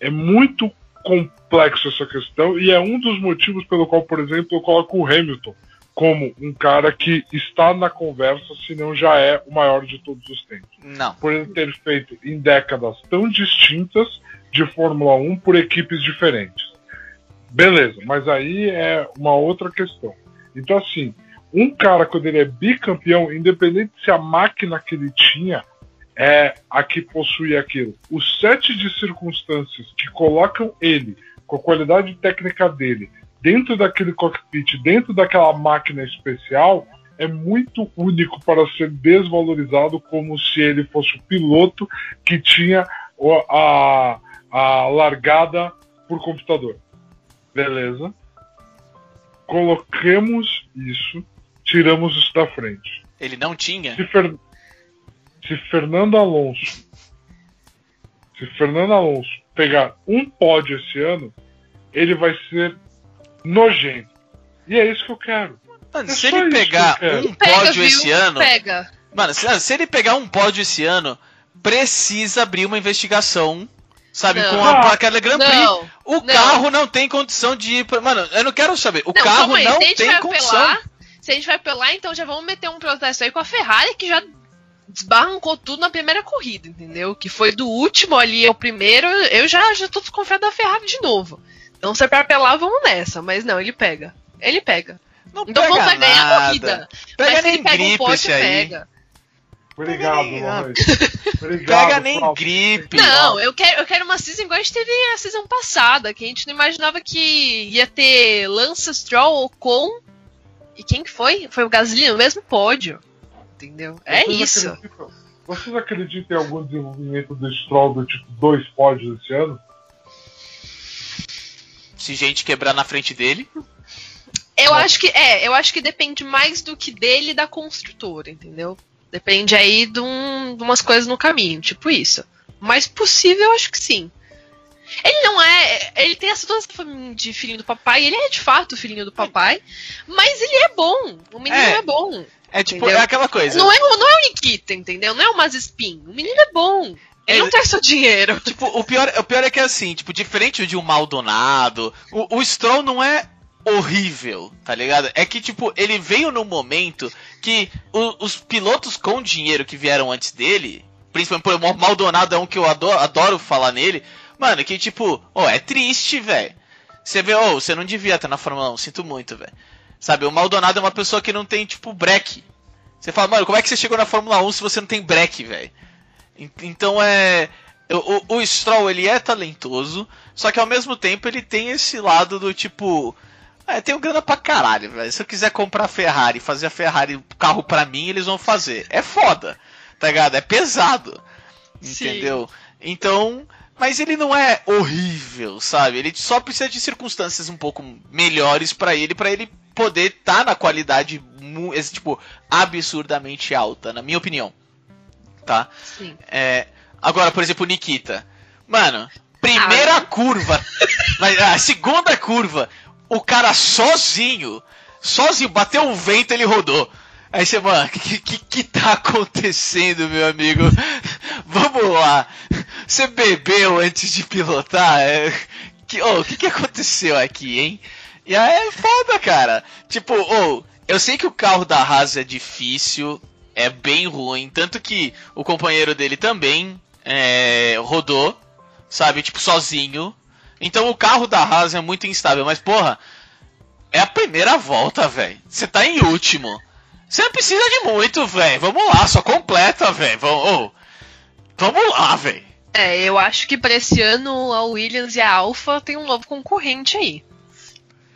é muito complexo essa questão e é um dos motivos pelo qual, por exemplo, eu coloco o Hamilton como um cara que está na conversa, se não já é o maior de todos os tempos. Não. Por ele ter feito em décadas tão distintas de Fórmula 1 por equipes diferentes. Beleza, mas aí é uma outra questão. Então, assim, um cara, quando ele é bicampeão, independente se a máquina que ele tinha é a que possui aquilo, os sete de circunstâncias que colocam ele, com a qualidade técnica dele, dentro daquele cockpit, dentro daquela máquina especial, é muito único para ser desvalorizado como se ele fosse o piloto que tinha o- a, a largada por computador. Beleza? Coloquemos isso, tiramos isso da frente. Ele não tinha? Se, Fer- se Fernando Alonso se Fernando Alonso pegar um pódio esse ano, ele vai ser nojento. E é isso que eu quero. Mano, É se ele pegar que um Pega, pódio viu? esse ano. Pega. Mano, se, se ele pegar um pódio esse ano, precisa abrir uma investigação. Sabe, Não. com, a, com aquela Grand Prix. Não. O carro não tem condição de ir pra. Mano, eu não quero saber. O carro aí. não tem condição. apelar, se a gente vai apelar, então já vamos meter um protesto aí com a Ferrari, que já desbarrancou tudo na primeira corrida, entendeu? Que foi do último ali ao primeiro. Eu já, já tô desconfiado da Ferrari de novo. Então, se é pra apelar, vamos nessa. Mas não, ele pega. Ele pega. Não Então pega vamos ganhar a corrida. Pega Mas se nem ele pega um gripe pódio, esse aí. pega. Obrigado, Lois. Obrigado. Pega nem gripe. Não, eu quero, eu quero uma season igual a gente teve a season passada, que a gente não imaginava que ia ter Lance Stroll, Ocon e quem que foi? Foi o Gasly no mesmo pódio. Entendeu? É Vocês isso. acreditam- Vocês acreditam em algum desenvolvimento do Stroll do tipo dois pódios esse ano? Se gente quebrar na frente dele. Eu acho que é, eu acho que depende mais do que dele e da construtora, entendeu? Depende aí de, um, de umas coisas no caminho, tipo isso. Mas possível, eu acho que sim. Ele não é. Ele tem essa toda essa família de filhinho do papai, ele é de fato o filhinho do papai, mas ele é bom. O menino É. é, bom. É tipo, Entendeu? é aquela coisa. Não é, o- não é o Nikita, entendeu? Não é o Mazespin. O menino é bom. Ele É- não quer seu dinheiro. Tipo, o pior, o pior é que é assim, tipo, diferente de um Maldonado, o, o Stroll não é horrível, tá ligado? É que, tipo, ele veio num momento que o- os pilotos com dinheiro que vieram antes dele, principalmente por o Maldonado é um que eu adoro, adoro falar nele, mano, que tipo, ó, é triste, velho. Você vê, ô, você não devia estar na Fórmula 1, sinto muito, velho. Sabe, o Maldonado é uma pessoa que não tem, tipo, break. Você fala, mano, como é que você chegou na Fórmula 1 se você não tem break, velho? Então é. O, o Stroll ele é talentoso, só que ao mesmo tempo ele tem esse lado do tipo. É, tem grana pra caralho, velho. Se eu quiser comprar Ferrari fazer a Ferrari carro pra mim, eles vão fazer. É foda, tá ligado? É pesado. Entendeu? Sim. Então. Mas ele não é horrível, sabe? Ele só precisa de circunstâncias um pouco melhores para ele, para ele poder estar tá na qualidade tipo absurdamente alta, na minha opinião. Tá? Sim. É, agora, por exemplo, Nikita. Mano, primeira ah. curva, a segunda curva, o cara sozinho, sozinho, bateu o vento, ele rodou. Aí você, mano, o que, que, que tá acontecendo, meu amigo? Vamos lá. Você bebeu antes de pilotar? É, que, oh, o que, que aconteceu aqui, hein? E aí é foda, cara. Tipo, oh, eu sei que o carro da Haas é difícil, é bem ruim, tanto que o companheiro dele também é, rodou, sabe, tipo, sozinho. Então o carro da Haas é muito instável, mas porra, é a primeira volta, velho. Você tá em último. Você não precisa de muito, velho. Vamos lá, só completa, velho. Vamos, oh, vamos lá, velho. É, eu acho que para esse ano a Williams e a Alfa tem um novo concorrente aí.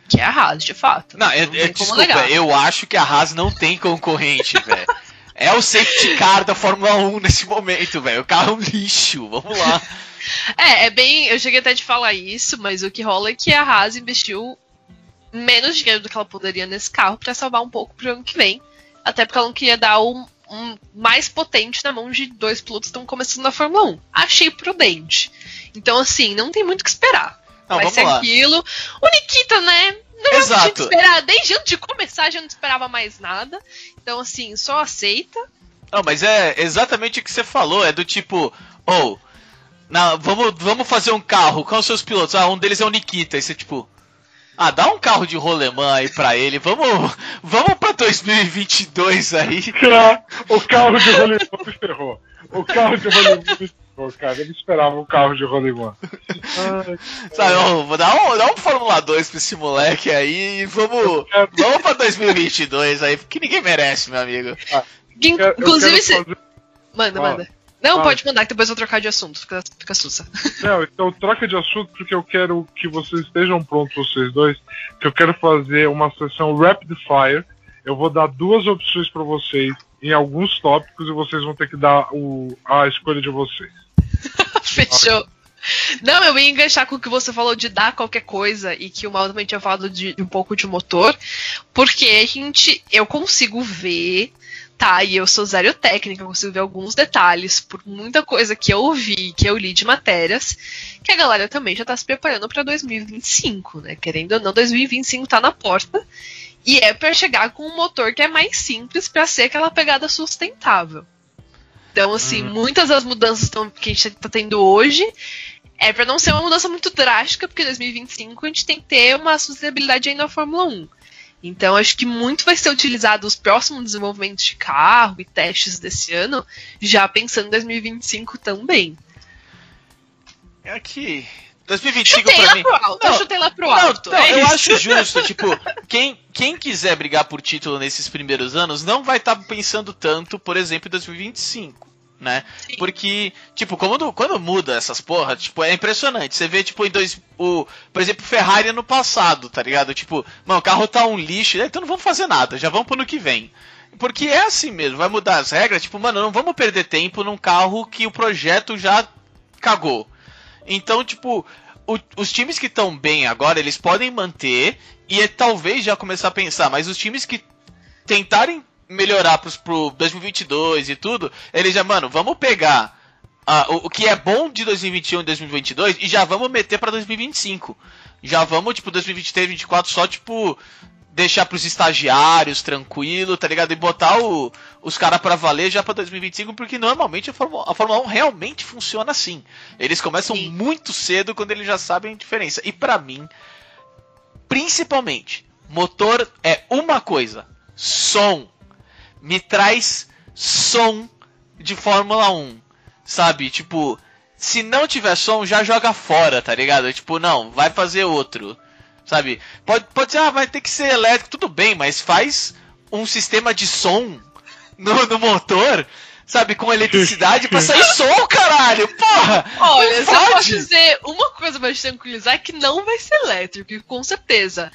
Que é a Haas, de fato. Não, eu, eu, desculpa, eu acho que a Haas não tem concorrente, velho. É o safety car da Fórmula 1 nesse momento, velho. O carro é um lixo. Vamos lá. É, é bem. Eu cheguei até de falar isso, mas o que rola é que a Haas investiu menos dinheiro do que ela poderia nesse carro para salvar um pouco pro ano que vem. Até porque ela não queria dar um, um mais potente na mão de dois pilotos que estão começando na Fórmula 1. Achei prudente. Então, assim, não tem muito o que esperar. Não, Vai ser lá. aquilo. O Nikita, né? Não Exato. esperar. Desde antes de começar, já não esperava mais nada. Então, assim, só aceita. Não, mas é exatamente o que você falou. É do tipo, ou, oh, não, vamos, vamos fazer um carro. Quais são os seus pilotos? Ah, um deles é o Nikita. E você, tipo, ah, dá um carro de rolemã aí pra ele. Vamos, vamos pra 2022 aí. O carro de rolemã me ferrou. O carro de rolemã me ferrou, cara. Eu não esperava um carro de rolemã. Sabe, vamos dar um, dá um Fórmula 2 pra esse moleque aí e vamos, quero... vamos pra 2022 aí, porque ninguém merece, meu amigo. Ah, Inclusive, se... fazer... manda, manda. Não, pode mandar que depois eu vou trocar de assunto, fica, fica sussa. Não, então troca de assunto porque eu quero que vocês estejam prontos, vocês dois, que eu quero fazer uma sessão Rapid Fire. Eu vou dar duas opções para vocês em alguns tópicos e vocês vão ter que dar o, a escolha de vocês. Fechou. Não, eu ia enganchar com o que você falou de dar qualquer coisa e que o Mal também tinha falado de, de um pouco de motor, porque a gente, eu consigo ver tá, e eu sou zero técnica, eu consigo ver alguns detalhes por muita coisa que eu ouvi, que eu li de matérias, que a galera também já tá se preparando para 2025, né? Querendo ou não, 2025 tá na porta. E é para chegar com um motor que é mais simples para ser aquela pegada sustentável. Então, assim, hum. muitas das mudanças que a gente tá tendo hoje é para não ser uma mudança muito drástica, porque em 2025 a gente tem que ter uma sustentabilidade aí na Fórmula 1. Então, acho que muito vai ser utilizado os próximos desenvolvimentos de carro e testes desse ano, já pensando em 2025 também. É que 2025 chutei pra mim. Pro alto, não, eu chutei lá pro alto. Não, não, é eu acho justo, tipo, quem, quem quiser brigar por título nesses primeiros anos não vai estar tá pensando tanto, por exemplo, em 2025 né? Sim. Porque, tipo, quando, quando muda essas porra, tipo, é impressionante. Você vê, tipo, em dois. O, por exemplo, Ferrari no passado, tá ligado? Tipo, mano, o carro tá um lixo, então não vamos fazer nada, já vamos pro ano que vem. Porque é assim mesmo, vai mudar as regras, tipo, mano, não vamos perder tempo num carro que o projeto já cagou. Então, tipo, o, os times que estão bem agora, eles podem manter e é, talvez já começar a pensar, mas os times que tentarem melhorar pros, pro 2022 e tudo, eles já, mano, vamos pegar o, o, que é bom de 2021 e 2022 e já vamos meter para 2025. Já vamos, tipo, 2023, 2024 só, tipo, deixar pros estagiários tranquilo, tá ligado? E botar o, os caras para valer já pra 2025, porque normalmente a Fórmula, a Fórmula 1 realmente funciona assim. Eles começam Sim. muito cedo quando eles já sabem a diferença. E para mim, principalmente, motor é uma coisa: som me traz som de Fórmula 1. Sabe? Tipo, se não tiver som, já joga fora, tá ligado? Tipo, não, vai fazer outro. sabe? Pode, pode ser, ah, vai ter que ser elétrico, tudo bem, mas faz um sistema de som no, no motor, sabe, com eletricidade pra sair som, caralho! Porra! Olha, se eu pode. posso dizer uma coisa pra te tranquilizar é que não vai ser elétrico, com certeza.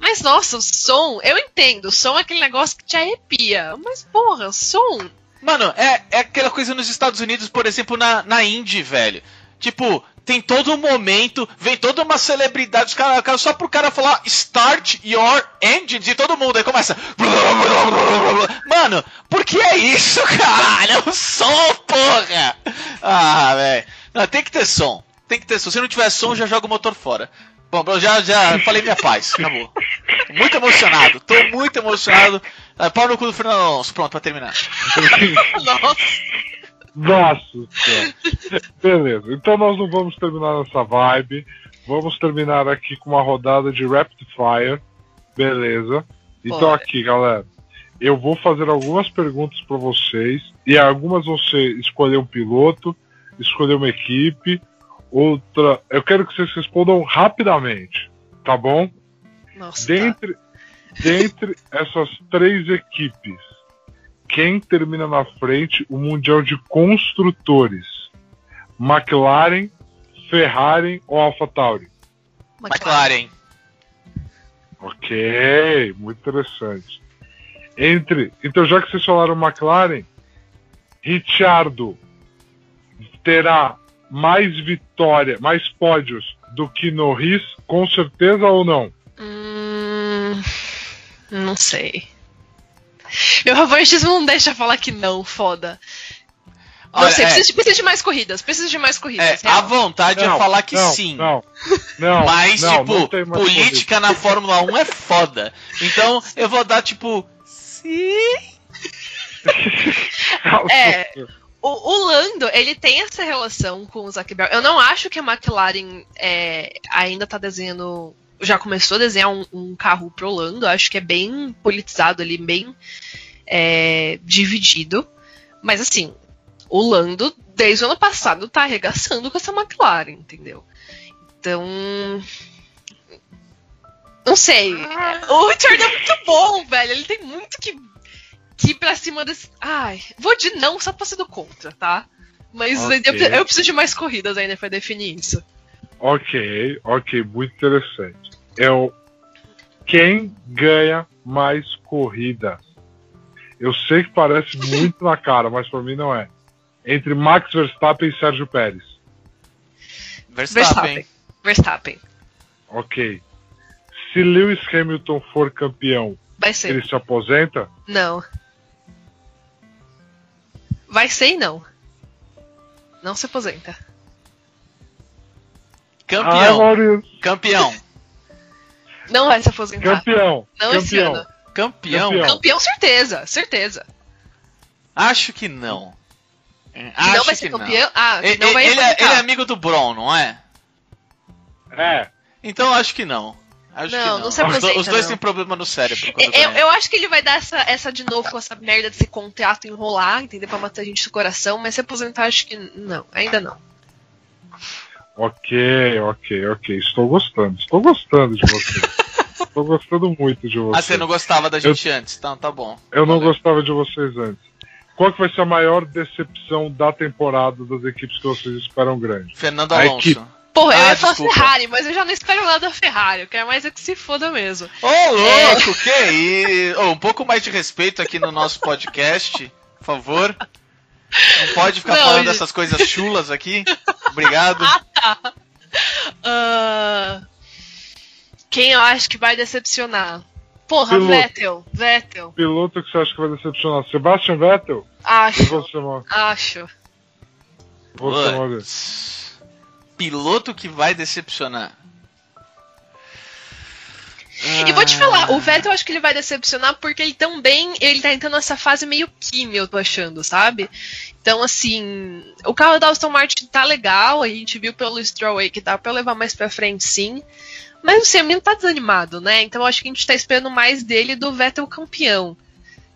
Mas nossa, o som, eu entendo, o som é aquele negócio que te arrepia. Mas porra, som. Mano, é, é aquela coisa nos Estados Unidos, por exemplo, na, na Indy, velho. Tipo, tem todo um momento, vem toda uma celebridade, cara, cara- só pro cara falar start your engines e todo mundo aí começa. Mano, por que é isso, cara? É o som, porra! Ah, velho. Tem que ter som. Tem que ter som. Se não tiver som, já joga o motor fora. Bom, eu já, já falei minha paz. Acabou. Muito emocionado. Tô muito emocionado. Ah, Pau no cu do Fernando Alonso. Pronto, pra terminar. Nossa. Nossa senhora. Beleza, então nós não vamos terminar nessa vibe. Vamos terminar aqui com uma rodada de Rapid Fire. Beleza. Então aqui, galera. Eu vou fazer algumas perguntas para vocês. E algumas você escolher um piloto, escolher uma equipe, outra. Eu quero que vocês respondam rapidamente. Tá bom? Nossa. tá. Dentre, dentre essas três equipes, quem termina na frente o Mundial de Construtores? McLaren, Ferrari ou AlphaTauri? McLaren. Ok, muito interessante. Entre, então já que vocês falaram McLaren, Ricciardo terá mais vitória, mais pódios do que Norris, com certeza ou não? Hum, não sei. Meu favoritismo não deixa falar que não, foda. Não Olha, sei, é, precisa, de, precisa de mais corridas, precisa de mais é, corridas. a real. vontade é falar que não, sim. Não, não, Mas, não, tipo, não política na Fórmula 1 é foda. Então, eu vou dar, tipo, sim. corrida. É. O, o Lando, ele tem essa relação com o Zac Brown. Eu não acho que a McLaren é, ainda tá desenhando. Já começou a desenhar um, um carro pro Lando. Acho que é bem politizado ali, bem é, dividido. Mas assim, o Lando, desde o ano passado, tá arregaçando com essa McLaren, entendeu? Então. Não sei. O Richard é muito bom, velho. Ele tem muito que que pra cima desse. Ai, vou de não só pra ser do contra, tá? Mas Ok. eu, eu preciso de mais corridas ainda pra definir isso. Ok, ok, muito interessante. É o quem ganha mais corridas. Eu sei que parece muito na cara, mas pra mim não é. Entre Max Verstappen e Sérgio Pérez. Verstappen. Verstappen. Ok. Se Lewis Hamilton for campeão, Vai ser. ele se aposenta? Não. Vai ser e não. Não se aposenta. Ah, Campeão. Maurício. Campeão. Não vai se aposentar. Campeão. Não esse campeão. ano. Campeão. Campeão. Campeão, certeza. Certeza. Acho que não. Acho não vai que ser não. campeão. Ah, que Ele, não vai ele é, ele é amigo do Bron, não é? É. Então acho que não. Acho Não, que não. não se os, do- aposenta, os dois não. têm problema no cérebro. quando Eu, ganham. eu acho que ele vai dar essa, essa de novo com essa merda desse contrato enrolar, entendeu? Pra matar a gente do coração, mas se aposentar, acho que não, ainda não. Ok, ok, ok. Estou gostando. Estou gostando de você. Estou gostando muito de você. Ah, você não gostava da gente antes, então tá bom. Eu não Valeu. gostava de vocês antes. Qual que vai ser a maior decepção da temporada das equipes que vocês esperam grande? Fernando A Alonso. Porra, eu Ah, ia falar. Ferrari, mas eu já não espero nada da Ferrari. Eu quero mais é que se foda mesmo. Ô, louco, que isso? Ô, um pouco mais de respeito aqui no nosso podcast, por favor. Não pode ficar Não, falando gente. essas coisas chulas aqui. Obrigado. Ah, quem eu acho que vai decepcionar? Porra, Piloto. Vettel. Vettel. Piloto que você acha que vai decepcionar? Sebastian Vettel? E Acho. você, Mau- Acho. você Putz. Maurício? Piloto que vai decepcionar. E vou te Ah. falar, o Vettel eu acho que ele vai decepcionar porque ele também ele tá entrando nessa fase meio química, eu tô achando, sabe? Então, assim, o carro da Aston Martin tá legal, a gente viu pelo Stroll aí que dá pra levar mais pra frente, sim. Mas assim, o menino tá desanimado, né? Então eu acho que a gente tá esperando mais dele do Vettel campeão.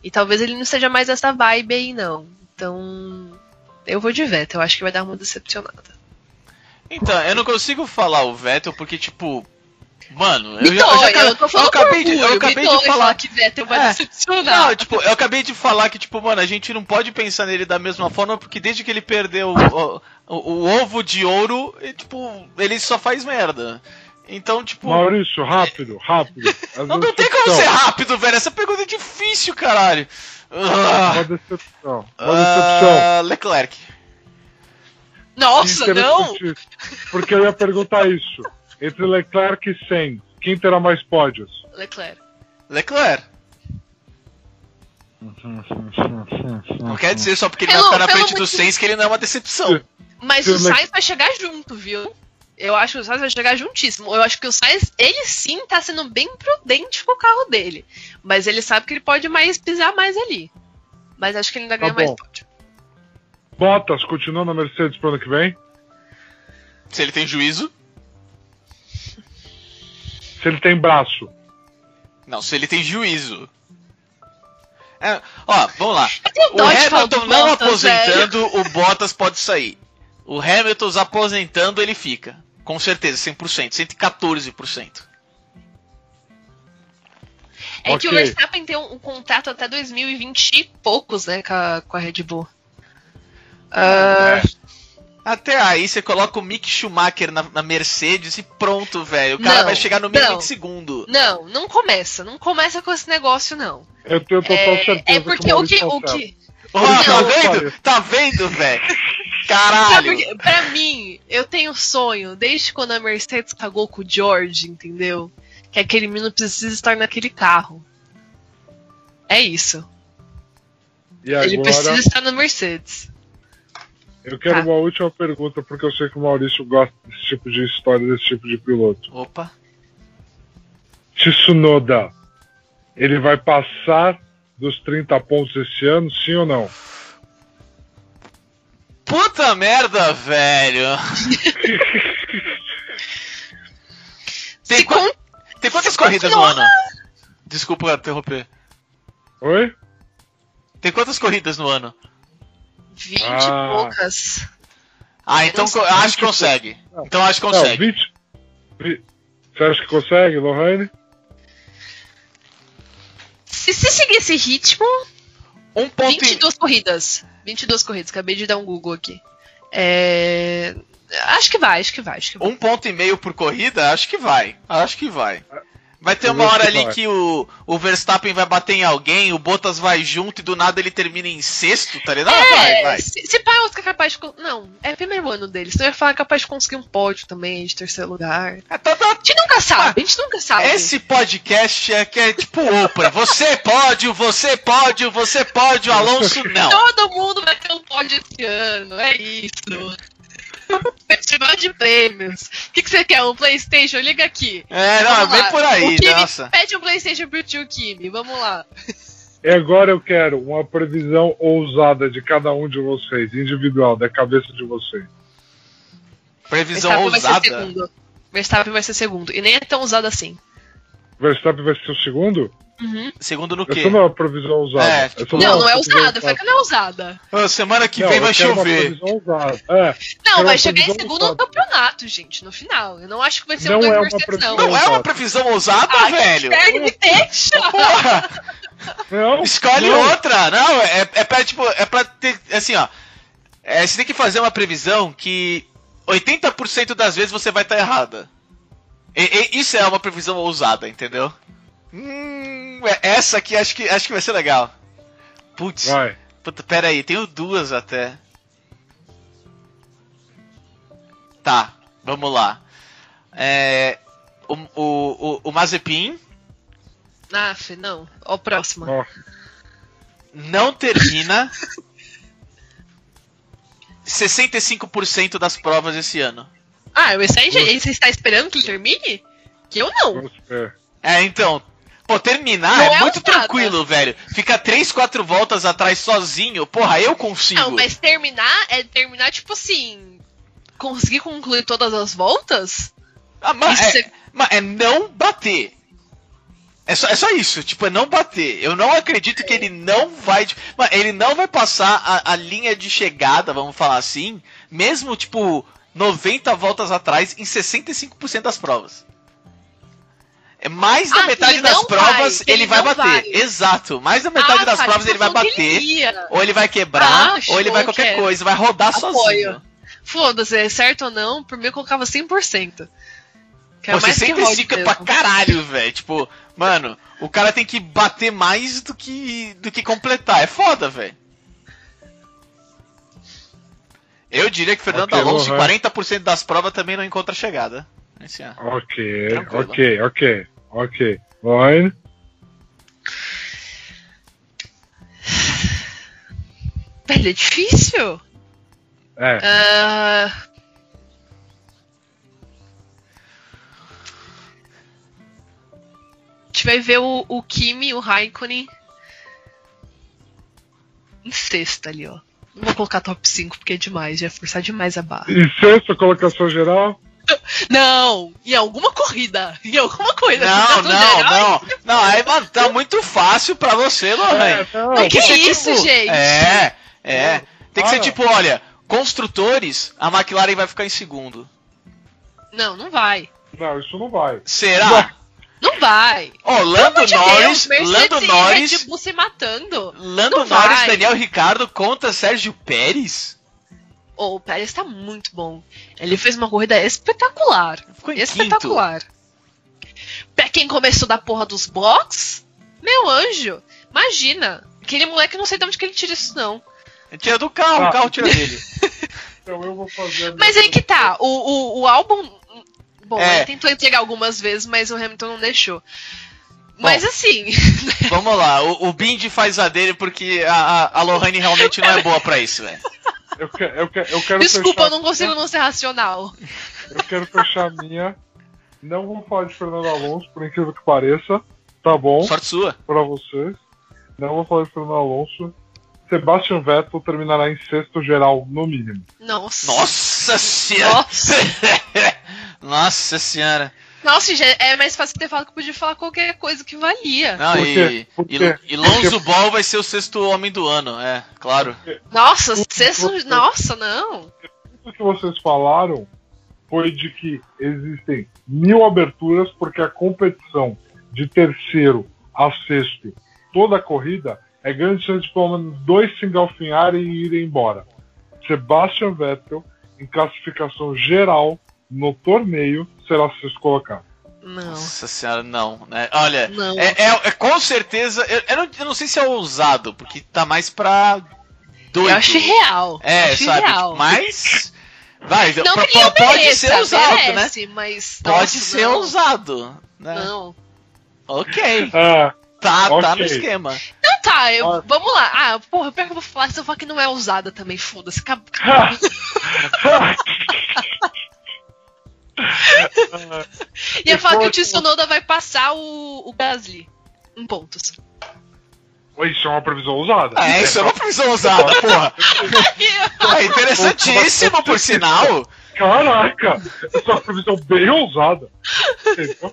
E talvez ele não seja mais essa vibe aí, não. Então, eu vou de Vettel, eu acho que vai dar uma decepcionada. Então, eu não consigo falar o Vettel porque, tipo, Mano, eu, já- eu, já- acabei de, eu acabei falar que Vettel vai É. decepcionar. Não, tipo, eu acabei de falar que, tipo, mano, a gente não pode pensar nele da mesma forma, porque desde que ele perdeu o, o, o ovo de ouro, e, tipo, ele só faz merda. Então, tipo. Maurício, rápido, rápido. Não, não tem como ser rápido, velho. Essa pergunta é difícil, caralho. Ah, Uma decepção. Uma decepção. ah, Leclerc. Nossa, não! Interessante, Porque eu ia perguntar isso. Entre Leclerc e Sainz, quem terá mais pódios? Leclerc. Leclerc. Não quer dizer só porque ele vai Pelo- ficar na frente do Sainz que ele não é uma decepção. Mas o Sainz vai chegar junto, viu? Eu acho que o Sainz vai chegar juntíssimo. Eu acho que o Sainz, ele sim tá sendo bem prudente com o carro dele. Mas ele sabe que ele pode mais pisar mais ali. Mas acho que ele ainda Tá ganha mais bom. pódio. Bottas continua na Mercedes pro ano que vem? Se ele tem juízo. Se ele tem braço. Não, se ele tem juízo. É, ó, vamos lá. O Hamilton não Bottas, aposentando, o Bottas pode sair. O Hamilton aposentando, ele fica. Com certeza, 100%, 114%. É que o. Verstappen tem um, um contrato até 2020 e poucos, né, com a, com a Red Bull. Ah, Até aí você coloca o Mick Schumacher na, na Mercedes e pronto, velho. O cara Não, vai chegar no meio de segundo. Não, não começa. Não começa com esse negócio, não. Eu tenho total É, certeza é porque que o o que. O tá que Não, tá vendo? Tá vendo, velho? Caralho. Pra mim, eu tenho sonho, desde quando a Mercedes cagou com o George, entendeu? Que aquele menino precisa estar naquele carro. É isso. E Ele agora, precisa estar na Mercedes. Eu quero Tá. uma última pergunta, porque eu sei que o Maurício gosta desse tipo de história, desse tipo de piloto. Opa. Tsunoda, ele vai passar dos 30 pontos esse ano, sim ou não? Puta merda, velho. Tem, con- tem quantas se corridas no ano? Desculpa interromper. Oi? Tem quantas corridas no ano? 20 Ah. e poucas. Ah, então acho que consegue. Então acho que Não, consegue. 20. vi- Você acha que consegue, Lohane? Se, se seguir esse ritmo, Um ponto e... 22 corridas. 22 corridas, acabei de dar um Google aqui. É... Acho que vai, acho que vai, acho que vai. um ponto e meio por corrida, acho que vai. Acho que vai. Vai ter uma hora ali que o, o Verstappen vai bater em alguém, o Bottas vai junto e do nada ele termina em sexto, tá ligado? Ah, vai, É, vai. se, se pá, o Oscar é capaz de. Não, é primeiro ano deles. Então eu ia falar capaz de conseguir um pódio também, de terceiro lugar. É, tá- tá- A gente nunca sabe, a gente nunca sabe. Esse podcast é que é tipo Oprah. Você pode, você pode, você pode, o Alonso não. Todo mundo vai ter um pódio esse ano, é isso. Festival de prêmios. O que, que você quer? Um Playstation? Liga aqui. É, não, Vamos vem lá. por aí, O Kimi, nossa. Pede um Playstation pro tio Kimi, vamos lá. E agora eu quero uma previsão ousada de cada um de vocês, individual, da cabeça de vocês. Previsão Verstappen vai ser ousada. segundo. Verstappen vai ser segundo. E nem é tão usado assim. Verstappen vai ser o segundo? Uhum. Segundo no quê? Essa não é uma previsão ousada. É, tipo, Não, não é usada. Fala que não é usada. Ah, semana que Não, vem vai chover. É, Não, vai chegar em segundo no ousada. campeonato, gente, no final. Eu não acho que vai ser Não um é uma Mercedes, não. previsão. Não é uma previsão ousada, Ai, velho. Inferno, me deixa! Porra, não, escolhe não. outra. Não, é, é pra, tipo, é pra ter, assim, ó. É, você tem que fazer uma previsão que 80% das vezes você vai estar errada. E- e- isso é uma previsão ousada, entendeu? Hum, é- essa aqui acho que, acho que vai ser legal. Putz, puta, pera aí, tenho duas até. Tá, vamos lá. É, o, o, o, o Mazepin Aff, não. Ó, o próximo. Ó, não termina 65% das provas esse ano. Ah, esse aí, você está esperando que ele termine? Que eu não. É, então. Pô, terminar Não é, é muito ousada. tranquilo, velho. Ficar 3, 4 voltas atrás sozinho, porra, eu consigo. Não, mas terminar é terminar, tipo assim. Conseguir concluir todas as voltas? Ah, mas é, é- mas é não bater. É só, é só isso, tipo, é não bater. Eu não acredito que ele não vai. Mas ele não vai passar a, a linha de chegada, vamos falar assim, mesmo, tipo, 90 voltas atrás em 65% das provas. É mais da Ah, metade das provas vai, ele, vai bater. vai. Exato. Mais da metade Ah, das tá, provas ele vai bater. Ou ele vai quebrar, Ah, ou ele vai qualquer quero. coisa, vai rodar Apoio. sozinho. Foda-se, é certo ou não, por mim eu colocava 100%. Que é Pô, mais que rode 65 é pra caralho, velho. Tipo, mano, o cara tem que bater mais do que, do que completar. É foda, velho. Eu diria que Fernando Ok, Alonso, em Lohan. 40% das provas, também não encontra chegada. Esse ano. Ok, Tranquilo. ok, ok, ok. Line. Velho, é difícil. É. Ah, A gente vai ver o, o Kimi e o Raikkonen em sexta ali, ó. Não vou colocar top 5 porque é demais, já forçar demais a barra. E sexta colocação geral? Não! Em alguma corrida! Em alguma corrida! Não, Classificação não, geral, não. Não, aí, mano, tá muito fácil pra você, Lohan. É, não. Que ser, isso, gente? É, é. Tem que ser tipo, olha, construtores, a McLaren vai ficar em segundo. Não, não vai. Não, isso não vai. Será? Não vai. Ó, Lando de Norris, Deus, Lando e Red Norris, Bull se matando. Lando não Norris, vai. Daniel Ricardo contra Sérgio Pérez? Oh, o Pérez tá muito bom. Ele fez uma corrida espetacular. Ficou em espetacular. Pra quem começou da porra dos box, meu anjo, imagina. Aquele moleque não sei de onde que ele tira isso, não. Ele tira do carro, Ah. o carro tira dele. Então eu vou fazer. Mas aí que tá, o, o, o álbum. Bom, É. ele tentou entregar algumas vezes, mas o Hamilton não deixou. Mas assim, Vamos lá, o, o Bindi faz a dele porque a, a, a Lohane realmente não é boa pra isso, velho. Eu, que- eu, que- eu quero desculpa, fechar, eu não consigo não ser racional. Eu quero fechar a minha. Não vou falar de Fernando Alonso, por incrível que pareça. Tá bom Sorte sua. pra vocês. Não vou falar de Fernando Alonso. Sebastian Vettel terminará em sexto geral, no mínimo. Nossa. Nossa senhora! Nossa. Nossa senhora! Nossa, já é mais fácil ter falado que podia falar qualquer coisa que valia. Não, e? Por e, e Lonzo Ball vai ser o sexto homem do ano, é, claro. Nossa, sexto. Nossa, não. Tudo que vocês falaram foi de que existem mil aberturas, porque a competição de terceiro a sexto, toda a corrida, é grande chance de pelo menos dois se engalfinharem e irem embora. Sebastian Vettel, em classificação geral no torneio, será sexto colocado. Não. Nossa senhora, não, né? Olha, Não. é, é- é com certeza. Eu, eu não, eu não sei se é ousado, porque tá mais pra. Doido. Eu acho real. É, acho sabe? real. Mas. Vai, Não pra- que ele pode mereça, ser ousado, né? merece, Mas, Pode nossa, ser não, ousado. Né? Não. Ok. Ah, Tá, tá Ok. no esquema. Então tá, eu, Ah. vamos lá. Ah, porra, pior que eu vou falar, se eu falar que não é ousada também, foda-se. acab- Ia falar que o Tsunoda vai passar o, o Gasly em pontos. isso é uma previsão ousada. É, isso é uma previsão ousada, porra. É interessantíssimo, por sinal. Caraca! Essa é uma previsão bem ousada. Entendeu?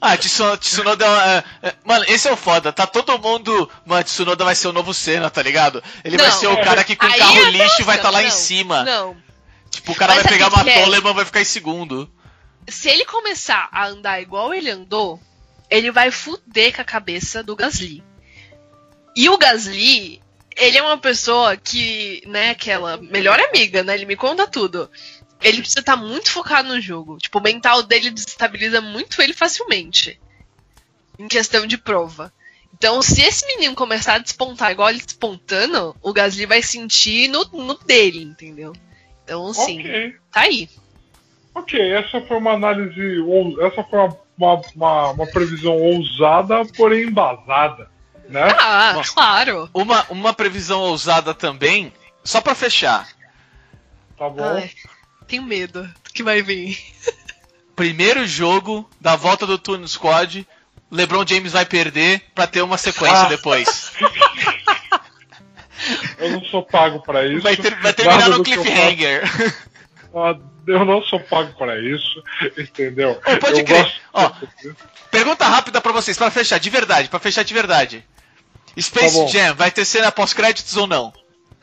Ah, Tsunoda, Tsunoda é, é, Mano, esse é o foda. Tá todo mundo. Mano, Tsunoda vai ser o novo Senna, tá ligado? Ele vai Não. ser o cara que com Aí carro é lixo vai estar lá não, em cima. Não. Tipo, o cara Mas vai pegar uma é? Toleman e vai ficar em segundo. Se ele começar a andar igual ele andou, ele vai fuder com a cabeça do Gasly. E o Gasly, ele é uma pessoa que, né, aquela melhor amiga, né? Ele me conta tudo. Ele precisa estar muito focado no jogo. Tipo, o mental dele desestabiliza muito ele facilmente. Em questão de prova. Então, se esse menino começar a despontar igual ele despontando, o Gasly vai sentir no, no dele, entendeu? Então, sim, Ok. tá aí. Ok, essa foi uma análise. ou- Essa foi uma, uma, uma, uma previsão ousada, porém embasada. Né? Ah, Nossa. claro. Uma, uma previsão ousada também, só pra fechar. Tá bom? Ai, tenho medo do que vai vir. Primeiro jogo da volta do Tune Squad, LeBron James vai perder pra ter uma sequência Ah. depois. Eu não sou pago pra isso. Vai, ter, vai terminar Nada no cliffhanger. Ah, Eu não sou pago pra isso, entendeu? Ô, pode eu crer. Ó. Pergunta rápida pra vocês, pra fechar, de verdade, pra fechar de verdade. Space Tá. Jam vai ter cena pós-créditos ou não?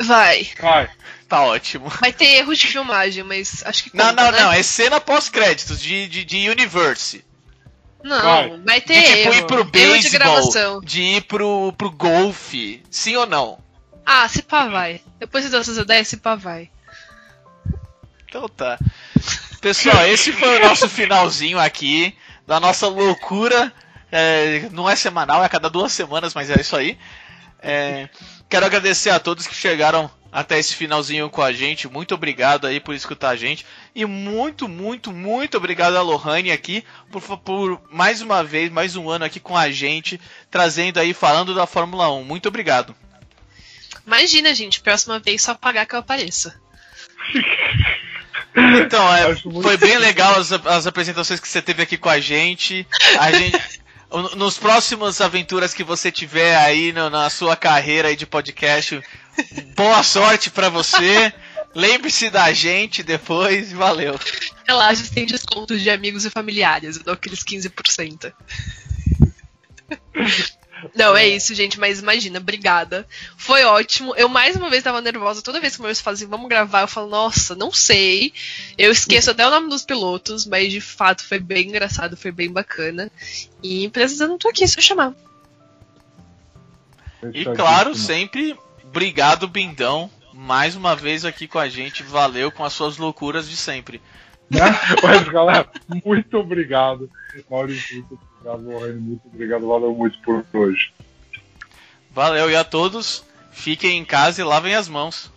Vai. Vai. Tá ótimo. Vai ter erros de filmagem, mas acho que. Não, conta, não, né? não, é cena pós-créditos de, de, de Universe. Não, Vai. vai, ter De tipo erro. ir pro de beisebol, gravação. de ir pro, pro golfe. Sim ou não? Ah, se pá vai. Depois de dessas ideias, se pá vai. Então tá. Pessoal, esse foi o nosso finalzinho aqui da nossa loucura. É, não é semanal, é a cada duas semanas, mas é isso aí. É, quero agradecer a todos que chegaram até esse finalzinho com a gente. Muito obrigado aí por escutar a gente. E muito, muito, muito obrigado a Lohane aqui por, por mais uma vez, mais um ano aqui com a gente, trazendo aí, falando da Fórmula 1. Muito obrigado. Imagina, gente, próxima vez só pagar que eu apareça. Então, é, foi bem legal as, as apresentações que você teve aqui com a gente. A gente nos próximos aventuras que você tiver aí no- na sua carreira aí de podcast, boa sorte pra você. Lembre-se da gente depois. Valeu. Relaxa, tem descontos de amigos e familiares. Eu dou aqueles 15%. Não, é isso, gente, mas imagina, obrigada. Foi ótimo. Eu mais uma vez tava nervosa. Toda vez que meus fazem, vamos gravar, eu falo, nossa, não sei. Eu esqueço até o nome dos pilotos, mas de fato foi bem engraçado, foi bem bacana. E precisando, tô aqui, só chamar. E claro, sempre obrigado, Bindão. Mais uma vez aqui com a gente. Valeu com as suas loucuras de sempre. Né? Mas, galera, muito obrigado, Maurício. Muito obrigado, Muito obrigado, valeu muito por hoje. Valeu, e a todos, fiquem em casa e lavem as mãos.